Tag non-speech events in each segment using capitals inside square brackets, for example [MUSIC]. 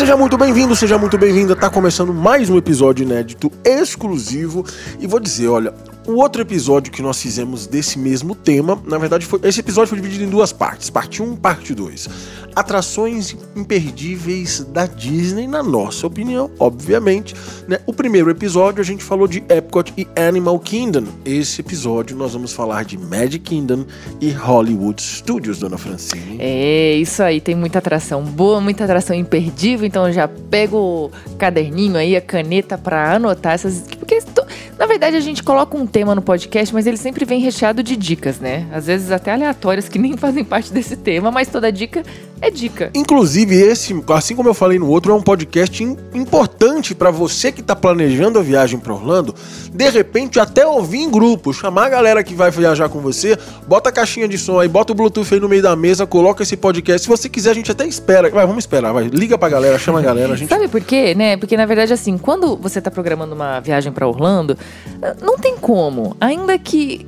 seja muito bem-vindo, seja muito bem-vinda. Tá começando mais um episódio inédito exclusivo e vou dizer, olha, o outro episódio que nós fizemos desse mesmo tema, na verdade, foi esse episódio foi dividido em duas partes, parte 1 parte 2. Atrações imperdíveis da Disney, na nossa opinião, obviamente. Né? O primeiro episódio a gente falou de Epcot e Animal Kingdom. Esse episódio nós vamos falar de Magic Kingdom e Hollywood Studios, dona Francine. É, isso aí, tem muita atração boa, muita atração imperdível, então já pego o caderninho aí, a caneta para anotar essas. Porque na verdade, a gente coloca um tema no podcast, mas ele sempre vem recheado de dicas, né? Às vezes até aleatórias que nem [LAUGHS] fazem parte desse tema, mas toda dica é dica. Inclusive, esse, assim como eu falei no outro, é um podcast importante para você que está planejando a viagem para Orlando. De repente, até ouvir em grupo, chamar a galera que vai viajar com você, bota a caixinha de som aí, bota o Bluetooth aí no meio da mesa, coloca esse podcast. Se você quiser, a gente até espera. Vai, vamos esperar, vai. Liga pra galera, chama a galera. A gente... Sabe por quê, né? Porque na verdade, assim, quando você está programando uma viagem para Orlando, não tem como. Ainda que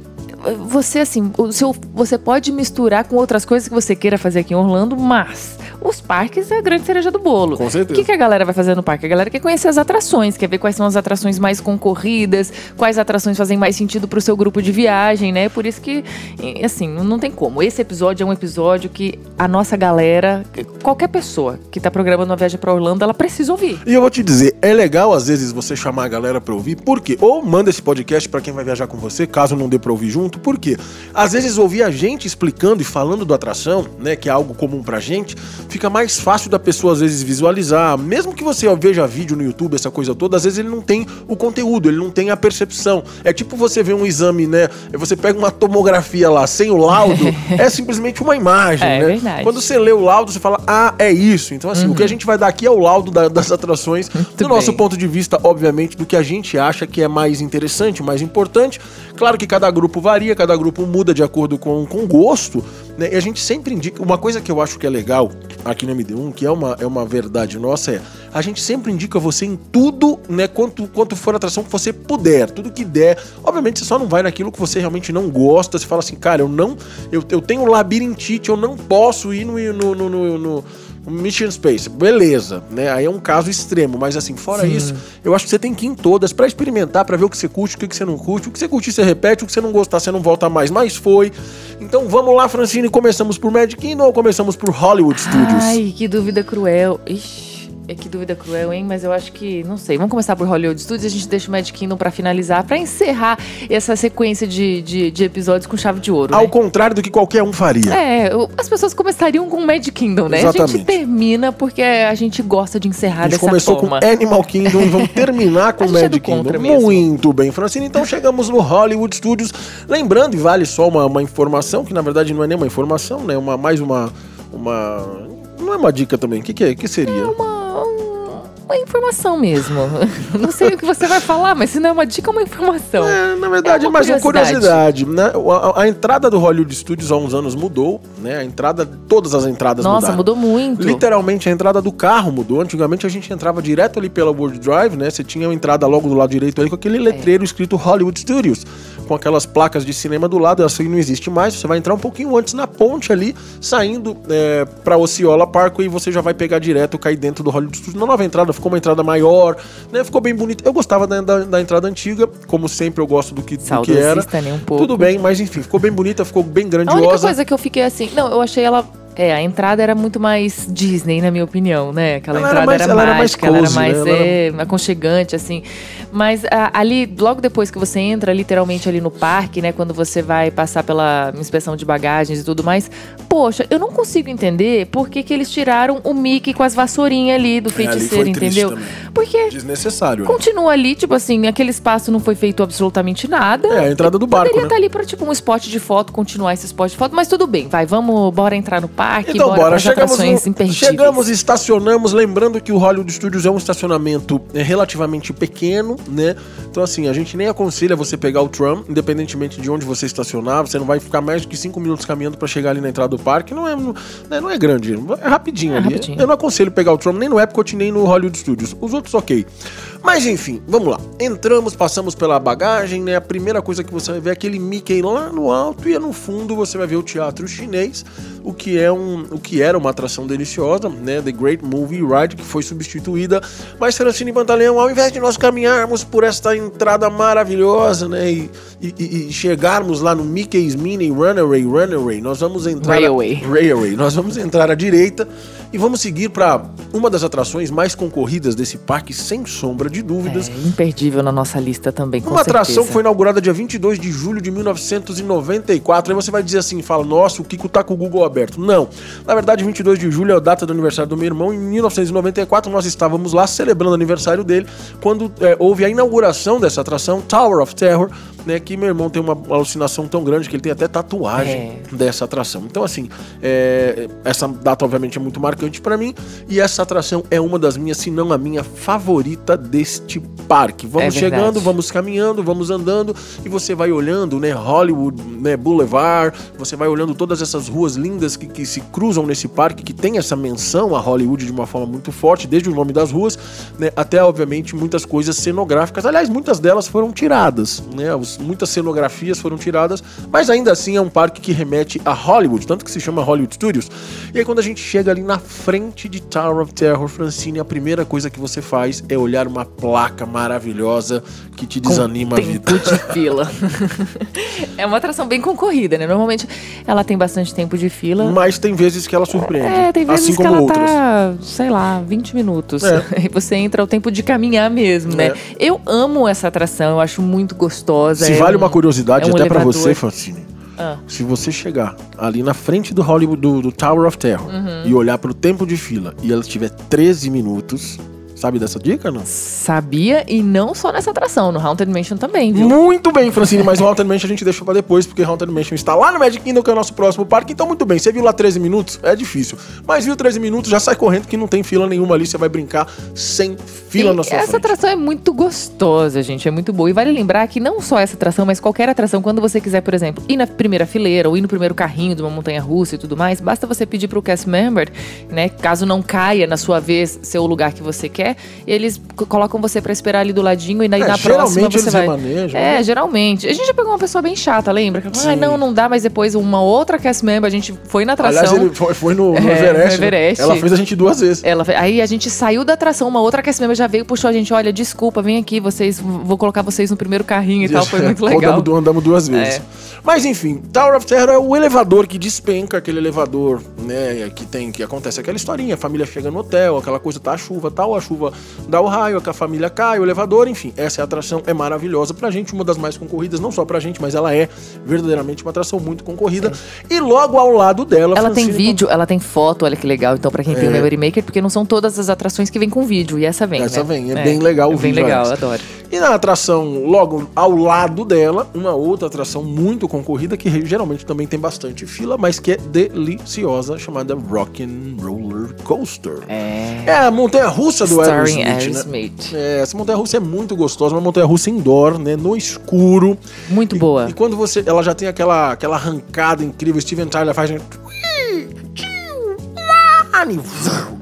você assim, o seu, você pode misturar com outras coisas que você queira fazer aqui em Orlando, mas os parques é a grande cereja do bolo. Com certeza. O que, que a galera vai fazer no parque? A galera quer conhecer as atrações, quer ver quais são as atrações mais concorridas, quais atrações fazem mais sentido pro seu grupo de viagem, né? Por isso que, assim, não tem como. Esse episódio é um episódio que a nossa galera, qualquer pessoa que tá programando uma viagem para Orlando, ela precisa ouvir. E eu vou te dizer, é legal às vezes você chamar a galera pra ouvir, por quê? Ou manda esse podcast para quem vai viajar com você, caso não dê pra ouvir junto, por quê? Às vezes ouvir a gente explicando e falando do atração, né, que é algo comum pra gente, fica mais fácil da pessoa às vezes visualizar. Mesmo que você veja vídeo no YouTube, essa coisa toda, às vezes ele não tem o conteúdo, ele não tem a percepção. É tipo você ver um exame, né? Você pega uma tomografia lá sem o laudo, [LAUGHS] é simplesmente uma imagem, é, né? Verdade. Quando você lê o laudo, você fala, ah, é isso. Então, assim, uhum. o que a gente vai dar aqui é o laudo da, das atrações, Muito do bem. nosso ponto de vista, obviamente, do que a gente acha que é mais interessante, mais importante. Claro que cada grupo varia, cada grupo muda de acordo com, com gosto, né? E a gente sempre indica. Uma coisa que eu acho que é legal aqui no MD1, que é uma, é uma verdade nossa, é a gente sempre indica você em tudo, né? Quanto, quanto for atração que você puder, tudo que der. Obviamente você só não vai naquilo que você realmente não gosta. Você fala assim, cara, eu não. Eu, eu tenho labirintite, eu não posso ir no, no, no, no Mission Space, beleza, né? Aí é um caso extremo, mas assim, fora Sim. isso, eu acho que você tem que ir em todas para experimentar, para ver o que você curte, o que você não curte. O que você curte, você repete, o que você não gostar, você não volta mais. Mas foi. Então vamos lá, Francine, começamos por Magic Kingdom ou começamos por Hollywood Studios? Ai, que dúvida cruel. Ixi. É que dúvida cruel, hein? Mas eu acho que, não sei. Vamos começar por Hollywood Studios e a gente deixa o Magic Kingdom pra finalizar, pra encerrar essa sequência de, de, de episódios com chave de ouro. Ao né? contrário do que qualquer um faria. É, as pessoas começariam com Magic Kingdom, né? Exatamente. A gente termina porque a gente gosta de encerrar dessa forma. A gente começou forma. com Animal Kingdom e vamos [LAUGHS] terminar com Magic é Kingdom. Muito bem, Francine. Então chegamos no Hollywood Studios. Lembrando, e vale só uma, uma informação, que na verdade não é nem uma informação, né? Uma, mais uma. uma não é uma dica também. O que, que, é? que seria? É uma uma informação mesmo. [LAUGHS] Não sei o que você vai falar, mas se não é uma dica, é uma informação. É, na verdade, é, uma mais uma curiosidade. Né? A, a, entrada do Hollywood Studios há uns anos mudou, né? A entrada, todas as entradas Nossa, mudaram. mudou muito. Literalmente, a entrada do carro mudou. Antigamente, a gente entrava direto ali pela World Drive, né? Você tinha a entrada logo do lado direito ali com aquele letreiro é. escrito Hollywood Studios com aquelas placas de cinema do lado, essa aí não existe mais. Você vai entrar um pouquinho antes na ponte ali, saindo é, pra Osceola Park e você já vai pegar direto, cair dentro do Hollywood Studios. Na nova entrada ficou uma entrada maior, né? Ficou bem bonito. Eu gostava da, da, da entrada antiga, como sempre eu gosto do que, do que era. Nem um pouco. Tudo bem, mas enfim, ficou bem bonita, ficou bem grandiosa. A única coisa que eu fiquei assim, não, eu achei ela é, a entrada era muito mais Disney, na minha opinião, né? Aquela ela entrada era, mais, era mágica, ela era mais, ela era mais né? é, aconchegante, assim. Mas a, ali, logo depois que você entra, literalmente ali no parque, né? Quando você vai passar pela inspeção de bagagens e tudo mais, poxa, eu não consigo entender por que, que eles tiraram o Mickey com as vassourinhas ali do feiticeiro, é, ali entendeu? Porque. Desnecessário. Né? Continua ali, tipo assim, aquele espaço não foi feito absolutamente nada. É, a entrada do barco. Poderia né? estar ali pra, tipo, um spot de foto, continuar esse spot de foto, mas tudo bem, vai, vamos, bora entrar no parque parque, então, bora, bora. Chegamos, no, chegamos, estacionamos, lembrando que o Hollywood Studios é um estacionamento é, relativamente pequeno, né? Então, assim, a gente nem aconselha você pegar o tram, independentemente de onde você estacionar, você não vai ficar mais do que 5 minutos caminhando para chegar ali na entrada do parque, não é, não, né, não é grande, é rapidinho é ali. Rapidinho. Eu não aconselho pegar o tram nem no Epcot, nem no Hollywood Studios. Os outros, ok. Mas enfim, vamos lá. Entramos, passamos pela bagagem, né? A primeira coisa que você vai ver é aquele Mickey lá no alto e no fundo você vai ver o teatro chinês. o que é um, o que era uma atração deliciosa, né? The Great Movie Ride, que foi substituída. Mas Francine Pantaleão, ao invés de nós caminharmos por esta entrada maravilhosa, né? E, e, e chegarmos lá no Mickey's Mini Runaway Runaway, nós vamos entrar Railway. A, Railway. Nós vamos entrar à direita e vamos seguir para uma das atrações mais concorridas desse parque, sem sombra de dúvidas. É, imperdível na nossa lista também, com Uma certeza. atração que foi inaugurada dia 22 de julho de 1994. Aí você vai dizer assim, fala, nossa, o Kiko tá com o Google aberto. Não. Na verdade, 22 de julho é a data do aniversário do meu irmão. Em 1994, nós estávamos lá celebrando o aniversário dele, quando é, houve a inauguração dessa atração, Tower of Terror, né, que meu irmão tem uma alucinação tão grande que ele tem até tatuagem é. dessa atração. Então, assim, é, essa data obviamente é muito marcante para mim e essa atração é uma das minhas, se não a minha favorita deste parque. Vamos é chegando, vamos caminhando, vamos andando e você vai olhando, né, Hollywood, né, Boulevard, você vai olhando todas essas ruas lindas que, que se cruzam nesse parque, que tem essa menção a Hollywood de uma forma muito forte, desde o nome das ruas, né, até obviamente muitas coisas cenográficas. Aliás, muitas delas foram tiradas, né, os muitas cenografias foram tiradas, mas ainda assim é um parque que remete a Hollywood, tanto que se chama Hollywood Studios. E aí quando a gente chega ali na frente de Tower of Terror, Francine, a primeira coisa que você faz é olhar uma placa maravilhosa que te desanima Com a vida. Tempo de fila. [LAUGHS] é uma atração bem concorrida, né? Normalmente ela tem bastante tempo de fila. Mas tem vezes que ela surpreende. É, tem vezes assim que ela outras. tá, sei lá, 20 minutos. É. [LAUGHS] E você entra o tempo de caminhar mesmo, né? É. Eu amo essa atração, eu acho muito gostosa. Se é vale um- uma curiosidade é um até pra elevador. você, Francine. Ah. Se você chegar ali na frente do Hollywood do, do Tower of Terror Uhum. e olhar pro tempo de fila e ela tiver 13 minutos, sabe dessa dica não? Sabia, e não só nessa atração, no Haunted Mansion também, viu? Muito bem, Francine, mas o Haunted Mansion a gente deixou pra depois, porque Haunted Mansion está lá no Magic Kingdom, que é o nosso próximo parque. Então, muito bem, você viu lá 13 minutos? É difícil. Mas viu 13 minutos, já sai correndo que não tem fila nenhuma ali, você vai brincar sem fila E na sua essa frente. atração é muito gostosa, gente. É muito boa. E vale lembrar que não só essa atração, mas qualquer atração, quando você quiser, por exemplo, ir na primeira fileira ou ir no primeiro carrinho de uma montanha russa e tudo mais, basta você pedir pro cast member, né? Caso não caia na sua vez ser o lugar que você quer, eles colocam você pra esperar ali do ladinho e daí É, na próxima você eles vai. remanejam, É, né? geralmente. A gente já pegou uma pessoa bem chata, lembra? Sim. Ah, não, não dá, mas depois uma outra cast member, a gente foi na atração. Aliás, ele foi, foi no, no É, Everest. no né? Everest. Ela fez a gente duas vezes. Ela, aí a gente saiu da atração, uma outra cast member já veio, puxou a gente, olha, desculpa, vem aqui, vocês, vou colocar vocês no primeiro carrinho e tal, foi [LAUGHS] muito legal. Andamos, andamos duas vezes. É. Mas enfim, Tower of Terror é o elevador que despenca, aquele elevador, né, que tem, que acontece aquela historinha, a família chega no hotel, aquela coisa, tá a chuva, tal, a chuva dá o raio, a família cai, o elevador, enfim, essa é atração, é maravilhosa pra gente, uma das mais concorridas, não só pra gente, mas ela é verdadeiramente uma atração muito concorrida. E logo ao lado dela, Ela tem vídeo, ela tem foto, olha que legal. Então, pra quem tem É. o Memory Maker, porque não são todas as atrações que vem com vídeo, e essa vem. Essa né? vem, é bem legal o é bem vídeo legal, antes. adoro. E na atração, logo ao lado dela, uma outra atração muito concorrida, que geralmente também tem bastante fila, mas que é deliciosa, chamada Rock'n Roller Coaster. É. É a montanha russa do Starring Aerosmith, né? Aerosmith. É, essa montanha russa é muito gostosa, uma montanha russa indoor, né, no escuro. Muito E- boa. E quando você, ela já tem aquela, aquela arrancada incrível, Steven Tyler faz gente...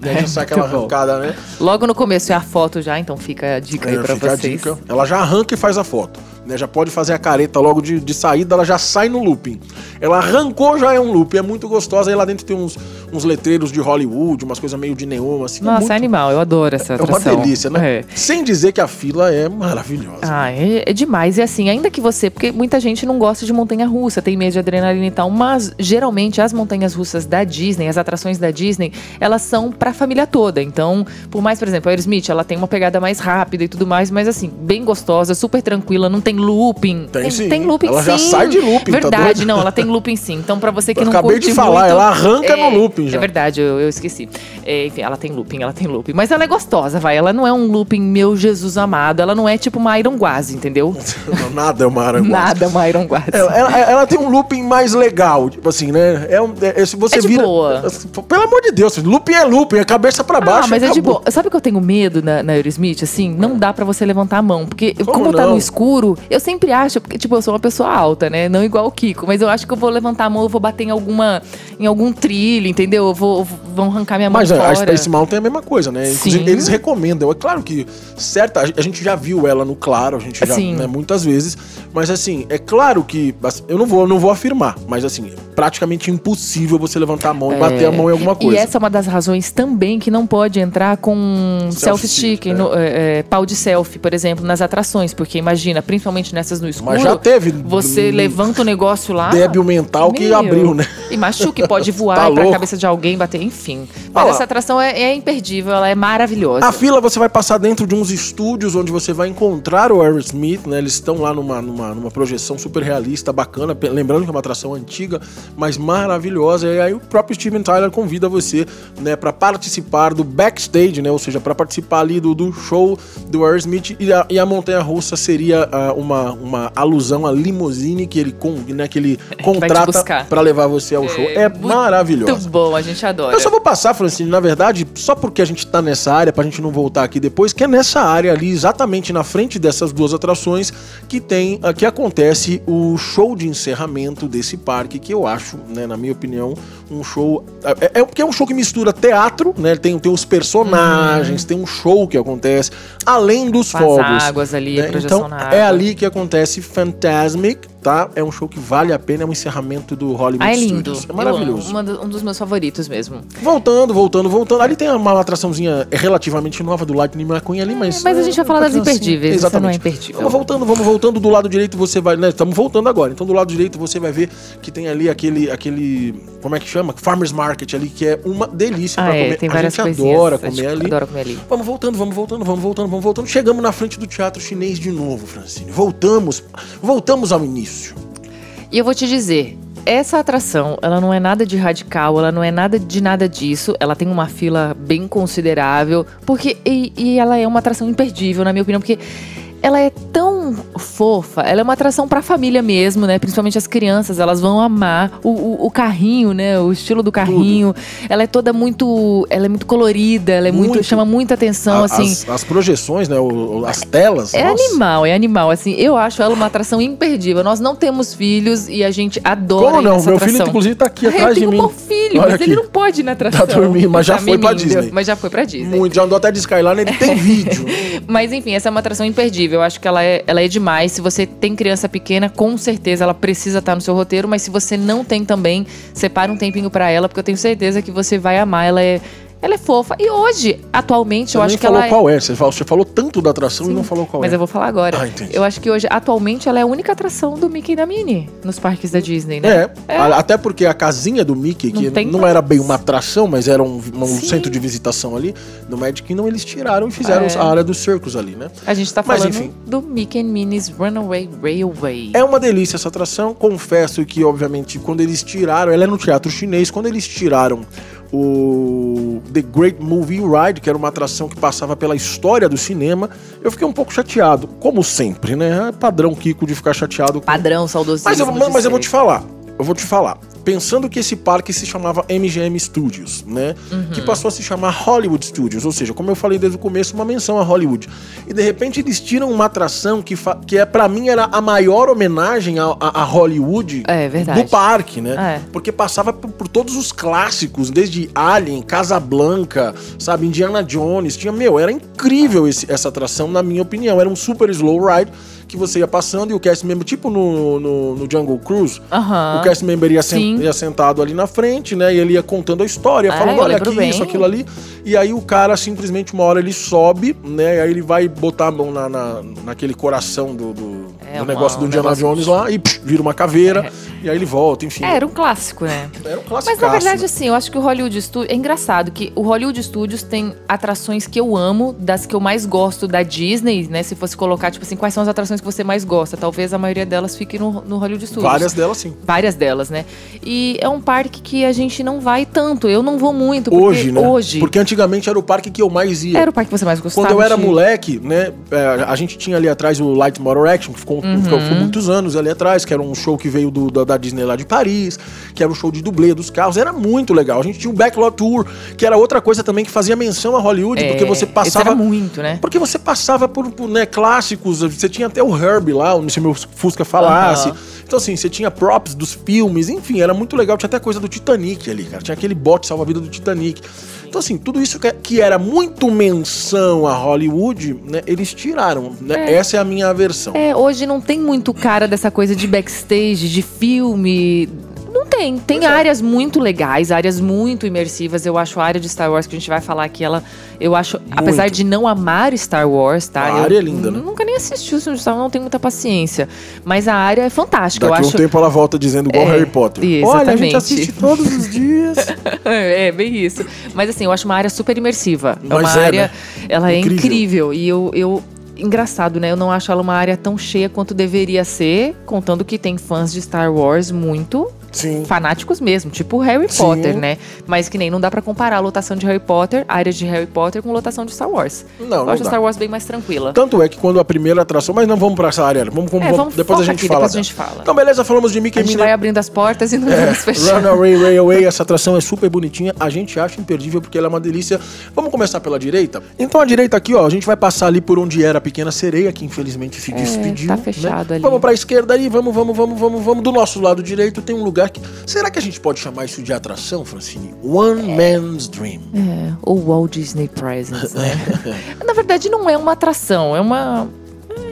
Né, já sai aquela muito bom. arrancada, né? Logo no começo é a foto já, então fica a dica aí É, pra fica a vocês. Ela já arranca e faz a foto. Né? Já pode fazer a careta logo de, de saída, ela já sai no looping. Ela arrancou, já é um looping. É muito gostosa. Aí lá dentro tem uns, uns letreiros de Hollywood, umas coisas meio de neon, assim. é Nossa, muito- é animal, eu adoro essa É uma atração. delícia, né? É. Sem dizer que a fila é maravilhosa. Ah, é, é demais. E assim, ainda que você. Porque muita gente não gosta de montanha russa, tem medo de adrenalina e tal. Mas geralmente as montanhas russas da Disney, as atrações da Disney, elas são pra família toda. Então, por mais, por exemplo, a Aerosmith, ela tem uma pegada mais rápida e tudo mais, mas assim, bem gostosa, super tranquila, não tem looping. Tem sim. looping Ela já sim. sai de looping, tá Verdade, doido? não, ela tem looping sim. Então, pra você que Eu não acabei curte de falar, muito- ela arranca no looping já. É verdade, eu, eu esqueci. É, enfim, ela tem looping, ela tem looping. Mas ela é gostosa, vai. Ela não é um looping, meu Jesus amado. Ela não é tipo uma Iron Guazi, entendeu? [LAUGHS] Nada é uma aranguaça. Nada uma Iron Guazi. Ela, ela- ela tem um looping mais legal, tipo assim, né? É, um, é- se você É de vira. boa. Pelo amor de Deus, looping é looping, é cabeça pra baixo. Ah, mas é de acabou. boa. Sabe o que eu tenho medo na, na Aerosmith? Assim, não dá pra você levantar a mão. Porque, Como como, tá no escuro, eu sempre acho, porque, tipo, eu sou uma pessoa alta, né? Não igual o Kiko, mas eu acho que eu vou levantar a mão, eu vou bater em alguma. em algum trilho, entendeu? Eu vou, vão arrancar minha mão Mas a- fora. a Space Mountain é a mesma coisa, né? Inclusive, Sim. eles recomendam. É claro que certa, a gente já viu ela no claro, a gente já, Sim. né, muitas vezes. Mas assim, é claro que eu não vou, não vou afirmar, mas assim, praticamente impossível você levantar a mão é. e bater a mão em alguma coisa. E essa é uma das razões também que não pode entrar com self-stick, self é. é. é, pau de selfie, por exemplo, nas atrações, porque imagina, principalmente nessas no escuro. Mas já teve. Você levanta o negócio lá. Débil mental meu, que abriu, né? E machuque, pode [LAUGHS] voar tá pra cabeça de alguém, bater, enfim. Mas essa atração é, é imperdível, ela é maravilhosa. A fila você vai passar dentro de uns estúdios onde você vai encontrar o Aerosmith, né? Eles estão lá numa, numa, numa projeção super realista, bacana. Lembrando que é uma atração antiga, mas maravilhosa. E aí o próprio Steven Tyler convida você, né, para participar do backstage, né? Ou seja, para participar ali do, do show do Aerosmith. E a, e a Montanha Russa seria uh, uma, uma alusão à limusine que ele, com, né, que ele [LAUGHS] contrata para levar você ao show. É, é maravilhoso. Muito bom, a gente adora. Eu só vou passar, Francine, na verdade, só porque a gente tá nessa área, pra gente não voltar aqui depois, que é nessa área ali, exatamente na frente dessas duas atrações, que tem, ah, que acontece o show de encerramento desse parque, que eu acho, né, na minha opinião, um show. É, é porque é um show que mistura teatro, né? Tem, tem os personagens, hum. tem um show que acontece, além dos Com fogos. As águas ali, né? Então, é ali que acontece Fantasmic, tá? É um show que vale a pena, é um encerramento do Hollywood ah, é lindo. Studios. É maravilhoso. um dos meus favoritos mesmo. Voltando, voltando, voltando. Ali tem uma atraçãozinha relativamente nova do Lightning McQueen ali, mas. É, mas a gente vai falar das imperdíveis. Exatamente. não é imperdível. Vamos voltando, vamos voltando. Do lado direito você vai. Né, estamos voltando agora. Então do lado direito você vai ver que tem ali aquele. aquele como é que chama? Farmers Market ali, que é uma delícia ah, pra é, comer. Tem várias a gente adora comer ali. Adora comer ali. Vamos voltando, vamos voltando, vamos voltando, vamos voltando. Chegamos na frente do teatro chinês de novo, Francine. Voltamos. Voltamos ao início. E eu vou te dizer, essa atração, ela não é nada de radical, ela não é nada de nada disso. Ela tem uma fila bem considerável, porque e, e ela é uma atração imperdível, na minha opinião, porque ela é tão fofa, ela é uma atração pra família mesmo, né? Principalmente as crianças, elas vão amar o, o, o carrinho, né? O estilo do carrinho. Tudo. Ela é toda muito. Ela é muito colorida, ela é muito. muito chama muita atenção, a, assim. As, as, projeções, né? O, as telas. É nossa. animal, é animal. Assim, eu acho ela uma atração imperdível. Nós não temos filhos e a gente adora. Como não? Meu atração. filho, inclusive, tá aqui atrás de mim. Eu tenho um filho, Olha mas aqui. ele não pode ir na atração. Tá dormindo, mas já tá foi pra Disney. Mas já foi pra Disney. Muito, já andou até de Skyline, ele tem [LAUGHS] vídeo. mas enfim, essa é uma atração imperdível. Eu acho que ela é, ela é demais. Se você tem criança pequena, com certeza ela precisa estar no seu roteiro, mas se você não tem também, separe um tempinho para ela, porque eu tenho certeza que você vai amar. Ela é ela é fofa. E hoje, atualmente, você eu acho que ela. Você falou qual é. Você falou, você falou tanto da atração Sim, e não falou qual mas é. Mas eu vou falar agora. Ah, entendi. Eu acho que hoje, atualmente, ela é a única atração do Mickey e da Minnie nos parques da Disney, né? É. é. Até porque a casinha do Mickey, que não, não era bem uma atração, mas era um, um centro de visitação ali, no Magic Kingdom, eles tiraram e fizeram é. a área dos circos ali, né? A gente tá falando mas, enfim, do Mickey and Minnie's Runaway Railway. É uma delícia essa atração. Confesso que, obviamente, quando eles tiraram, ela é no teatro chinês, quando eles tiraram o The Great Movie Ride, que era uma atração que passava pela história do cinema, eu fiquei um pouco chateado, como sempre, né? É padrão Kiko de ficar chateado. Com... Padrão, saudoso. Mas, eu, mas eu vou te falar, eu vou te falar pensando que esse parque se chamava MGM Studios, né? Uhum. Que passou a se chamar Hollywood Studios, ou seja, como eu falei desde o começo, uma menção a Hollywood. E de repente eles tiram uma atração que, que é para mim era a maior homenagem a, a, a Hollywood é, do parque, né? É. Porque passava por, por, todos os clássicos, desde Alien, Casablanca, sabe, Indiana Jones, tinha, meu, era incrível esse, essa atração, na minha opinião, era um super slow ride que você ia passando e o cast member, tipo no, no, no Jungle Cruise, o cast member ia, sen ia, sentado ali na frente, né? E ele ia contando a história, é, falando, olha aqui, bem. isso, aquilo ali. E aí o cara simplesmente, uma hora ele sobe, né? E aí ele vai botar a mão na, na naquele coração do, do, é do negócio do Indiana Jones lá e pff, vira uma caveira. É. E aí ele volta, enfim. É, era um clássico, né? Era um clássico. Mas na verdade, assim, eu acho que o Hollywood Studios. É engraçado que o Hollywood Studios tem atrações que eu amo, das que eu mais gosto da Disney, né? Se fosse colocar, tipo assim, quais são as atrações que você mais gosta. Talvez a maioria delas fique no, no Hollywood Studios. Várias delas, sim. Várias delas, né? E é um parque que a gente não vai tanto. Eu não vou muito. Hoje, né? Hoje. Porque antigamente era o parque que eu mais ia. Era o parque que você mais gostava. Quando eu era de... moleque, né? É, a gente tinha ali atrás o Light Motor Action, que ficou, uhum. ficou, ficou, muitos anos ali atrás, que era um show que veio do, da, da, Disney lá de Paris, que era um show de dublê dos carros. Era muito legal. A gente tinha o Backlot Tour, que era outra coisa também que fazia menção a Hollywood, é, porque você passava. muito, né? Porque você passava por, por né, clássicos. Você tinha até o Herbie lá, se meu Fusca falasse. Uhum. Então, assim, você tinha props dos filmes, enfim, era muito legal. Tinha até coisa do Titanic ali, cara. Tinha aquele bote salva-vida do Titanic. Então, assim, tudo isso que era muito menção a Hollywood, né? Eles tiraram, né? É. Essa é a minha versão. É, hoje não tem muito cara dessa coisa de backstage, de filme Tem, tem pois é. áreas é. muito legais, áreas muito imersivas. Eu acho a área de Star Wars que a gente vai falar aqui, ela, eu acho, muito. apesar de não amar Star Wars, tá? A eu, área é linda, né? Nunca nem assisti o Star Wars, não tenho muita paciência. Mas a área é fantástica. Daqui eu acho... um tempo ela volta dizendo igual é, Harry Potter. Exatamente. Olha, a gente assiste todos os dias. [LAUGHS] é, bem isso. Mas assim, eu acho uma área super imersiva. É uma é, área, né? ela incrível. é incrível. E eu, eu engraçado, né? Eu não acho ela uma área tão cheia quanto deveria ser, contando que tem fãs de Star Wars muito Sim. fanáticos mesmo, tipo Harry Sim. Potter, né? Mas que nem não dá para comparar a lotação de Harry Potter, a área de Harry Potter com lotação de Star Wars. Não, Eu acho Star Wars bem mais tranquila. Tanto é que quando a primeira atração, mas não vamos para essa área, vamos, vamos, é, vamos depois a gente aqui, fala. Depois a gente fala. Então beleza, falamos de Mickey A gente Minnie. vai abrindo as portas e não é, vamos fechar. Runaway Railway, essa atração é super bonitinha, a gente acha imperdível porque ela é uma delícia. Vamos começar pela direita? Então a direita aqui, ó, a gente vai passar ali por onde era a pequena sereia, que infelizmente se é, despediu. Tá fechado né? ali. Vamos para a esquerda ali, vamos, vamos, vamos, vamos, vamos do nosso lado direito tem um lugar que será que a gente pode chamar isso de atração, Francine? One é. Man's Dream. É, ou Walt Disney Presents, né? [LAUGHS] Na verdade, não é uma atração, é uma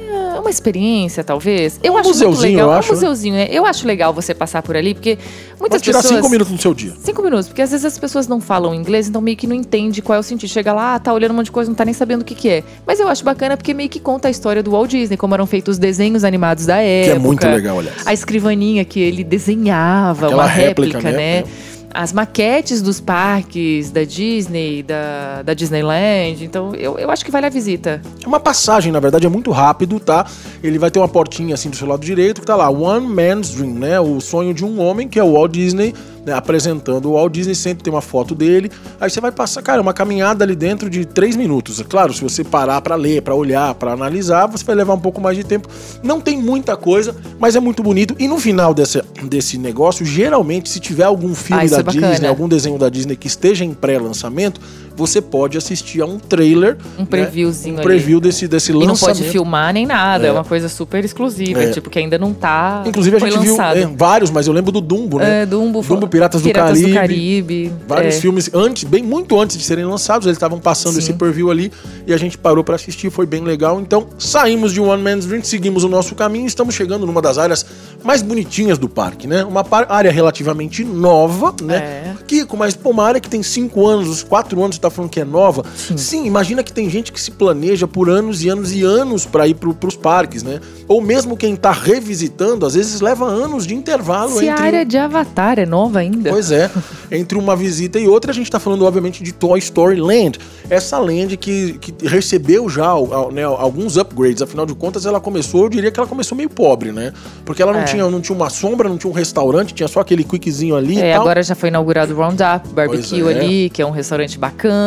é uma experiência, talvez. Eu um acho muito legal. Eu acho, um museuzinho, né? Eu acho legal você passar por ali, porque muitas tirar pessoas. cinco minutos no seu dia. Cinco minutos, porque às vezes as pessoas não falam inglês, então meio que não entende qual é o sentido. Chega lá, tá olhando um monte de coisa, não tá nem sabendo o que, que é. Mas eu acho bacana porque meio que conta a história do Walt Disney, como eram feitos os desenhos animados da época. Que é muito legal, aliás. A escrivaninha que ele desenhava, Aquela uma réplica, réplica né? né? As maquetes dos parques da Disney, da, da Disneyland. Então, eu, eu acho que vale a visita. É uma passagem, na verdade, é muito rápido, tá? Ele vai ter uma portinha assim do seu lado direito que tá lá, One Man's Dream, né? O sonho de um homem, que é o Walt Disney né, apresentando o Walt Disney, sempre tem uma foto dele. Aí você vai passar, cara, uma caminhada ali dentro de três minutos. É claro, se você parar para ler, para olhar, para analisar, você vai levar um pouco mais de tempo. Não tem muita coisa, mas é muito bonito. E no final desse, desse negócio, geralmente, se tiver algum filme ah, da é Disney, algum desenho da Disney que esteja em pré-lançamento, você pode assistir a um trailer. Um previewzinho né? Um preview desse, desse lançamento. E não pode filmar nem nada, é, é uma coisa super exclusiva, é. tipo, que ainda não tá. Inclusive a gente lançado. viu é, vários, mas eu lembro do Dumbo, né? É, Dumbo, Dumbo Piratas, Piratas do Caribe. Do Caribe vários é. filmes, antes, bem muito antes de serem lançados, eles estavam passando Sim. esse preview ali e a gente parou para assistir, foi bem legal. Então saímos de One Man's Dream, seguimos o nosso caminho e estamos chegando numa das áreas mais bonitinhas do parque, né? Uma área relativamente nova, né? É. Que, mas pô, uma área que tem cinco anos, quatro anos, você tá falando que é nova. Sim. Sim, imagina que tem gente que se planeja por anos e anos e anos para ir pro, pros parques, né? Ou mesmo quem tá revisitando, às vezes leva anos de intervalo Se entre... a área de Avatar é nova ainda. Pois é. [LAUGHS] entre uma visita e outra, a gente tá falando, obviamente, de Toy Story Land. Essa land que, que recebeu já né, alguns upgrades, afinal de contas, ela começou, eu diria que ela começou meio pobre, né? Porque ela não, é. tinha, não tinha uma sombra, não tinha um restaurante, tinha só aquele quickzinho ali. É, agora já foi inaugurado o Roundup Barbecue é. ali, que é um restaurante bacana,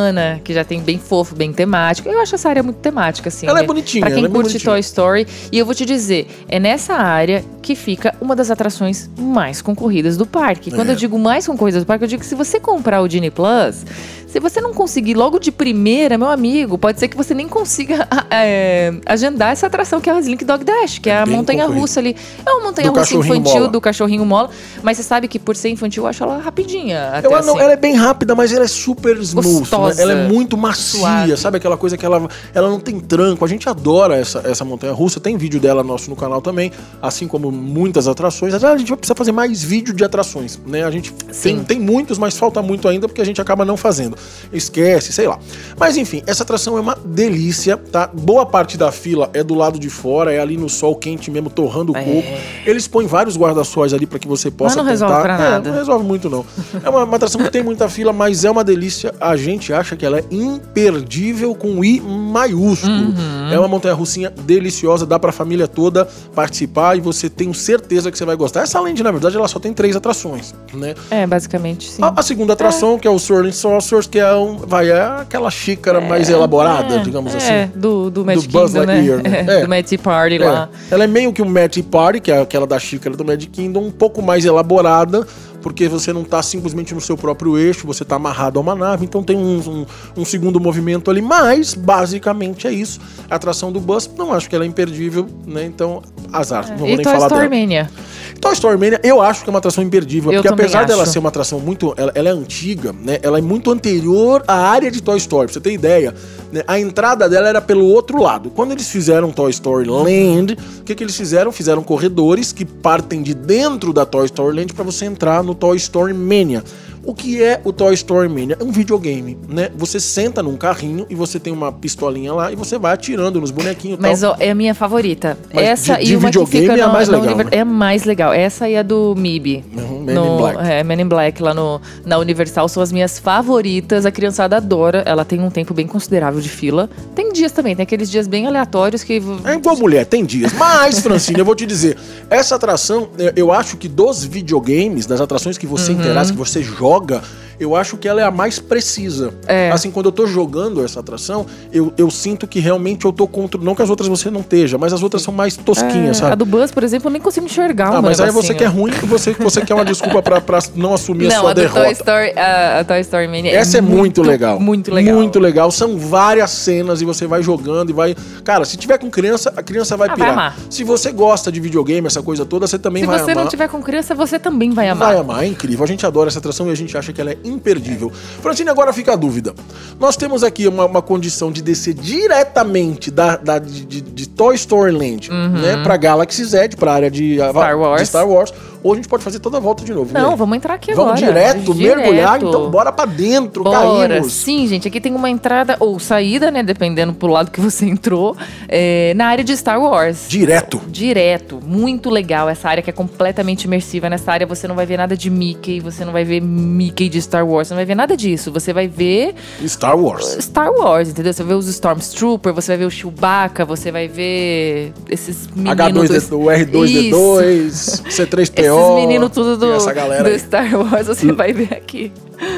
que já tem bem fofo, bem temático. Eu acho essa área muito temática, assim. Ela é né? é bonitinha. Pra quem é curte Toy Story. E eu vou te dizer, é nessa área que fica uma das atrações mais concorridas do parque. Quando é. eu digo mais concorridas do parque, eu digo que se você comprar o Disney Plus, se você não conseguir logo de primeira, meu amigo, pode ser que você nem consiga [LAUGHS] é, agendar essa atração que é a Slink Dog Dash, que é, a montanha russa ali. É uma montanha russa infantil mola. do cachorrinho mola, mas você sabe que por ser infantil eu acho ela rapidinha. Até eu, assim. não, ela é bem rápida, mas ela é super smooth. Né? Ela é muito macia, suave. sabe aquela coisa que ela, ela não tem tranco. A gente adora essa, essa montanha russa. Tem vídeo dela nosso no canal também, assim como muitas atrações. A gente vai precisar fazer mais vídeo de atrações, né? A gente tem, tem muitos, mas falta muito ainda porque a gente acaba não fazendo esquece, sei lá. Mas enfim, essa atração é uma delícia, tá? Boa parte da fila é do lado de fora, é ali no sol quente mesmo, torrando o é. coco. Eles põem vários guarda-sóis ali para que você possa mas não tentar. resolve pra é, nada. não resolve muito não. É uma, uma atração que tem muita fila, mas é uma delícia. A gente acha que ela é imperdível com I maiúsculo. Uhum. É uma montanha russinha deliciosa, dá pra família toda participar e você tem certeza que você vai gostar. Essa Land, na verdade, ela só tem três atrações, né? É, basicamente, sim. A, a segunda atração, é. que é o Swirling Saucers, que é um, vai, é aquela xícara é, mais elaborada, é, digamos assim. É, do, do Magic do Kingdom, né? [LAUGHS] né? É, do Magic Party lá. É. Ela é meio que um Magic Party, que é aquela da xícara do Magic Kingdom, um pouco mais elaborada, porque você não está simplesmente no seu próprio eixo, você está amarrado a uma nave, então tem um, um, um, segundo movimento ali, mas basicamente é isso. A atração do bus, não acho que ela é imperdível, né? Então azar. Não vou e nem Toy falar Story dela. Mania. Toy Story Mania, eu acho que é uma atração imperdível. Eu porque apesar acho. dela ser uma atração muito. Ela, ela, é antiga, né? Ela é muito anterior à área de Toy Story. Pra você ter ideia, né? a entrada dela era pelo outro lado. Quando eles fizeram Toy Story Land, o que, que eles fizeram? Fizeram corredores que partem de dentro da Toy Story Land para você entrar no Toy Story Mania. O que é o Toy Story Mania? É um videogame, né? Você senta num carrinho e você tem uma pistolinha lá e você vai atirando nos bonequinhos Mas ó, é a minha favorita. Mas Essa de, de e uma videogame que fica é a mais legal. Né? É mais legal. Essa e a do MIB. Uhum, Men no, in Black. É, Men in Black lá no, na Universal são as minhas favoritas. A criançada adora. Ela tem um tempo bem considerável de fila. Tem dias também, tem aqueles dias bem aleatórios que. É igual mulher, tem dias. Mas, Francine, eu vou te dizer, essa atração, eu acho que dos videogames, das atrações que você uhum. interage, que você joga, joga eu acho que ela é a mais precisa. É. Assim, quando eu tô jogando essa atração, eu, eu sinto que realmente eu tô contra. Não que as outras você não esteja, mas as outras são mais tosquinhas, é, sabe? A do Buzz, por exemplo, eu nem consigo enxergar. Ah, mas aí você quer ruim e você, você quer uma desculpa pra, pra não assumir não, a sua a derrota. Toy Story, a, a Toy Story Mania. Essa é, é muito, legal. Muito legal. Muito legal. São várias cenas e você vai jogando e vai. Cara, se tiver com criança, a criança vai ah, pirar. Vai se você gosta de videogame, essa coisa toda, você também se vai amar. Se você não tiver com criança, você também vai amar. Vai amar, é incrível. A gente adora essa atração e a gente acha que ela é imperdível. Francine, agora fica a dúvida. Nós temos aqui uma, uma condição de descer diretamente da, da de, de, Toy Story Land uhum. né, pra Galaxy Z, pra área de Star Wars. De Star Wars ou a gente pode fazer toda a volta de novo. Não, né? vamos entrar aqui vamos agora. Direto, direto, mergulhar, então bora pra dentro, bora. caímos. Sim, gente, aqui tem uma entrada ou saída, né, dependendo pro lado que você entrou, é, na área de Star Wars. Direto. Direto. Muito legal essa área que é completamente imersiva. Nessa área você não vai ver nada de Mickey, você não vai ver Mickey de Star Wars, você não vai ver nada disso. Você vai ver... Star Wars. Star Wars, entendeu? Você vai ver os Stormtroopers, você vai ver o Chewbacca, você vai ver esses meninos... H2D, o R2D2, C3PO... Esses meninos tudo do, do Star Wars, você vai ver aqui.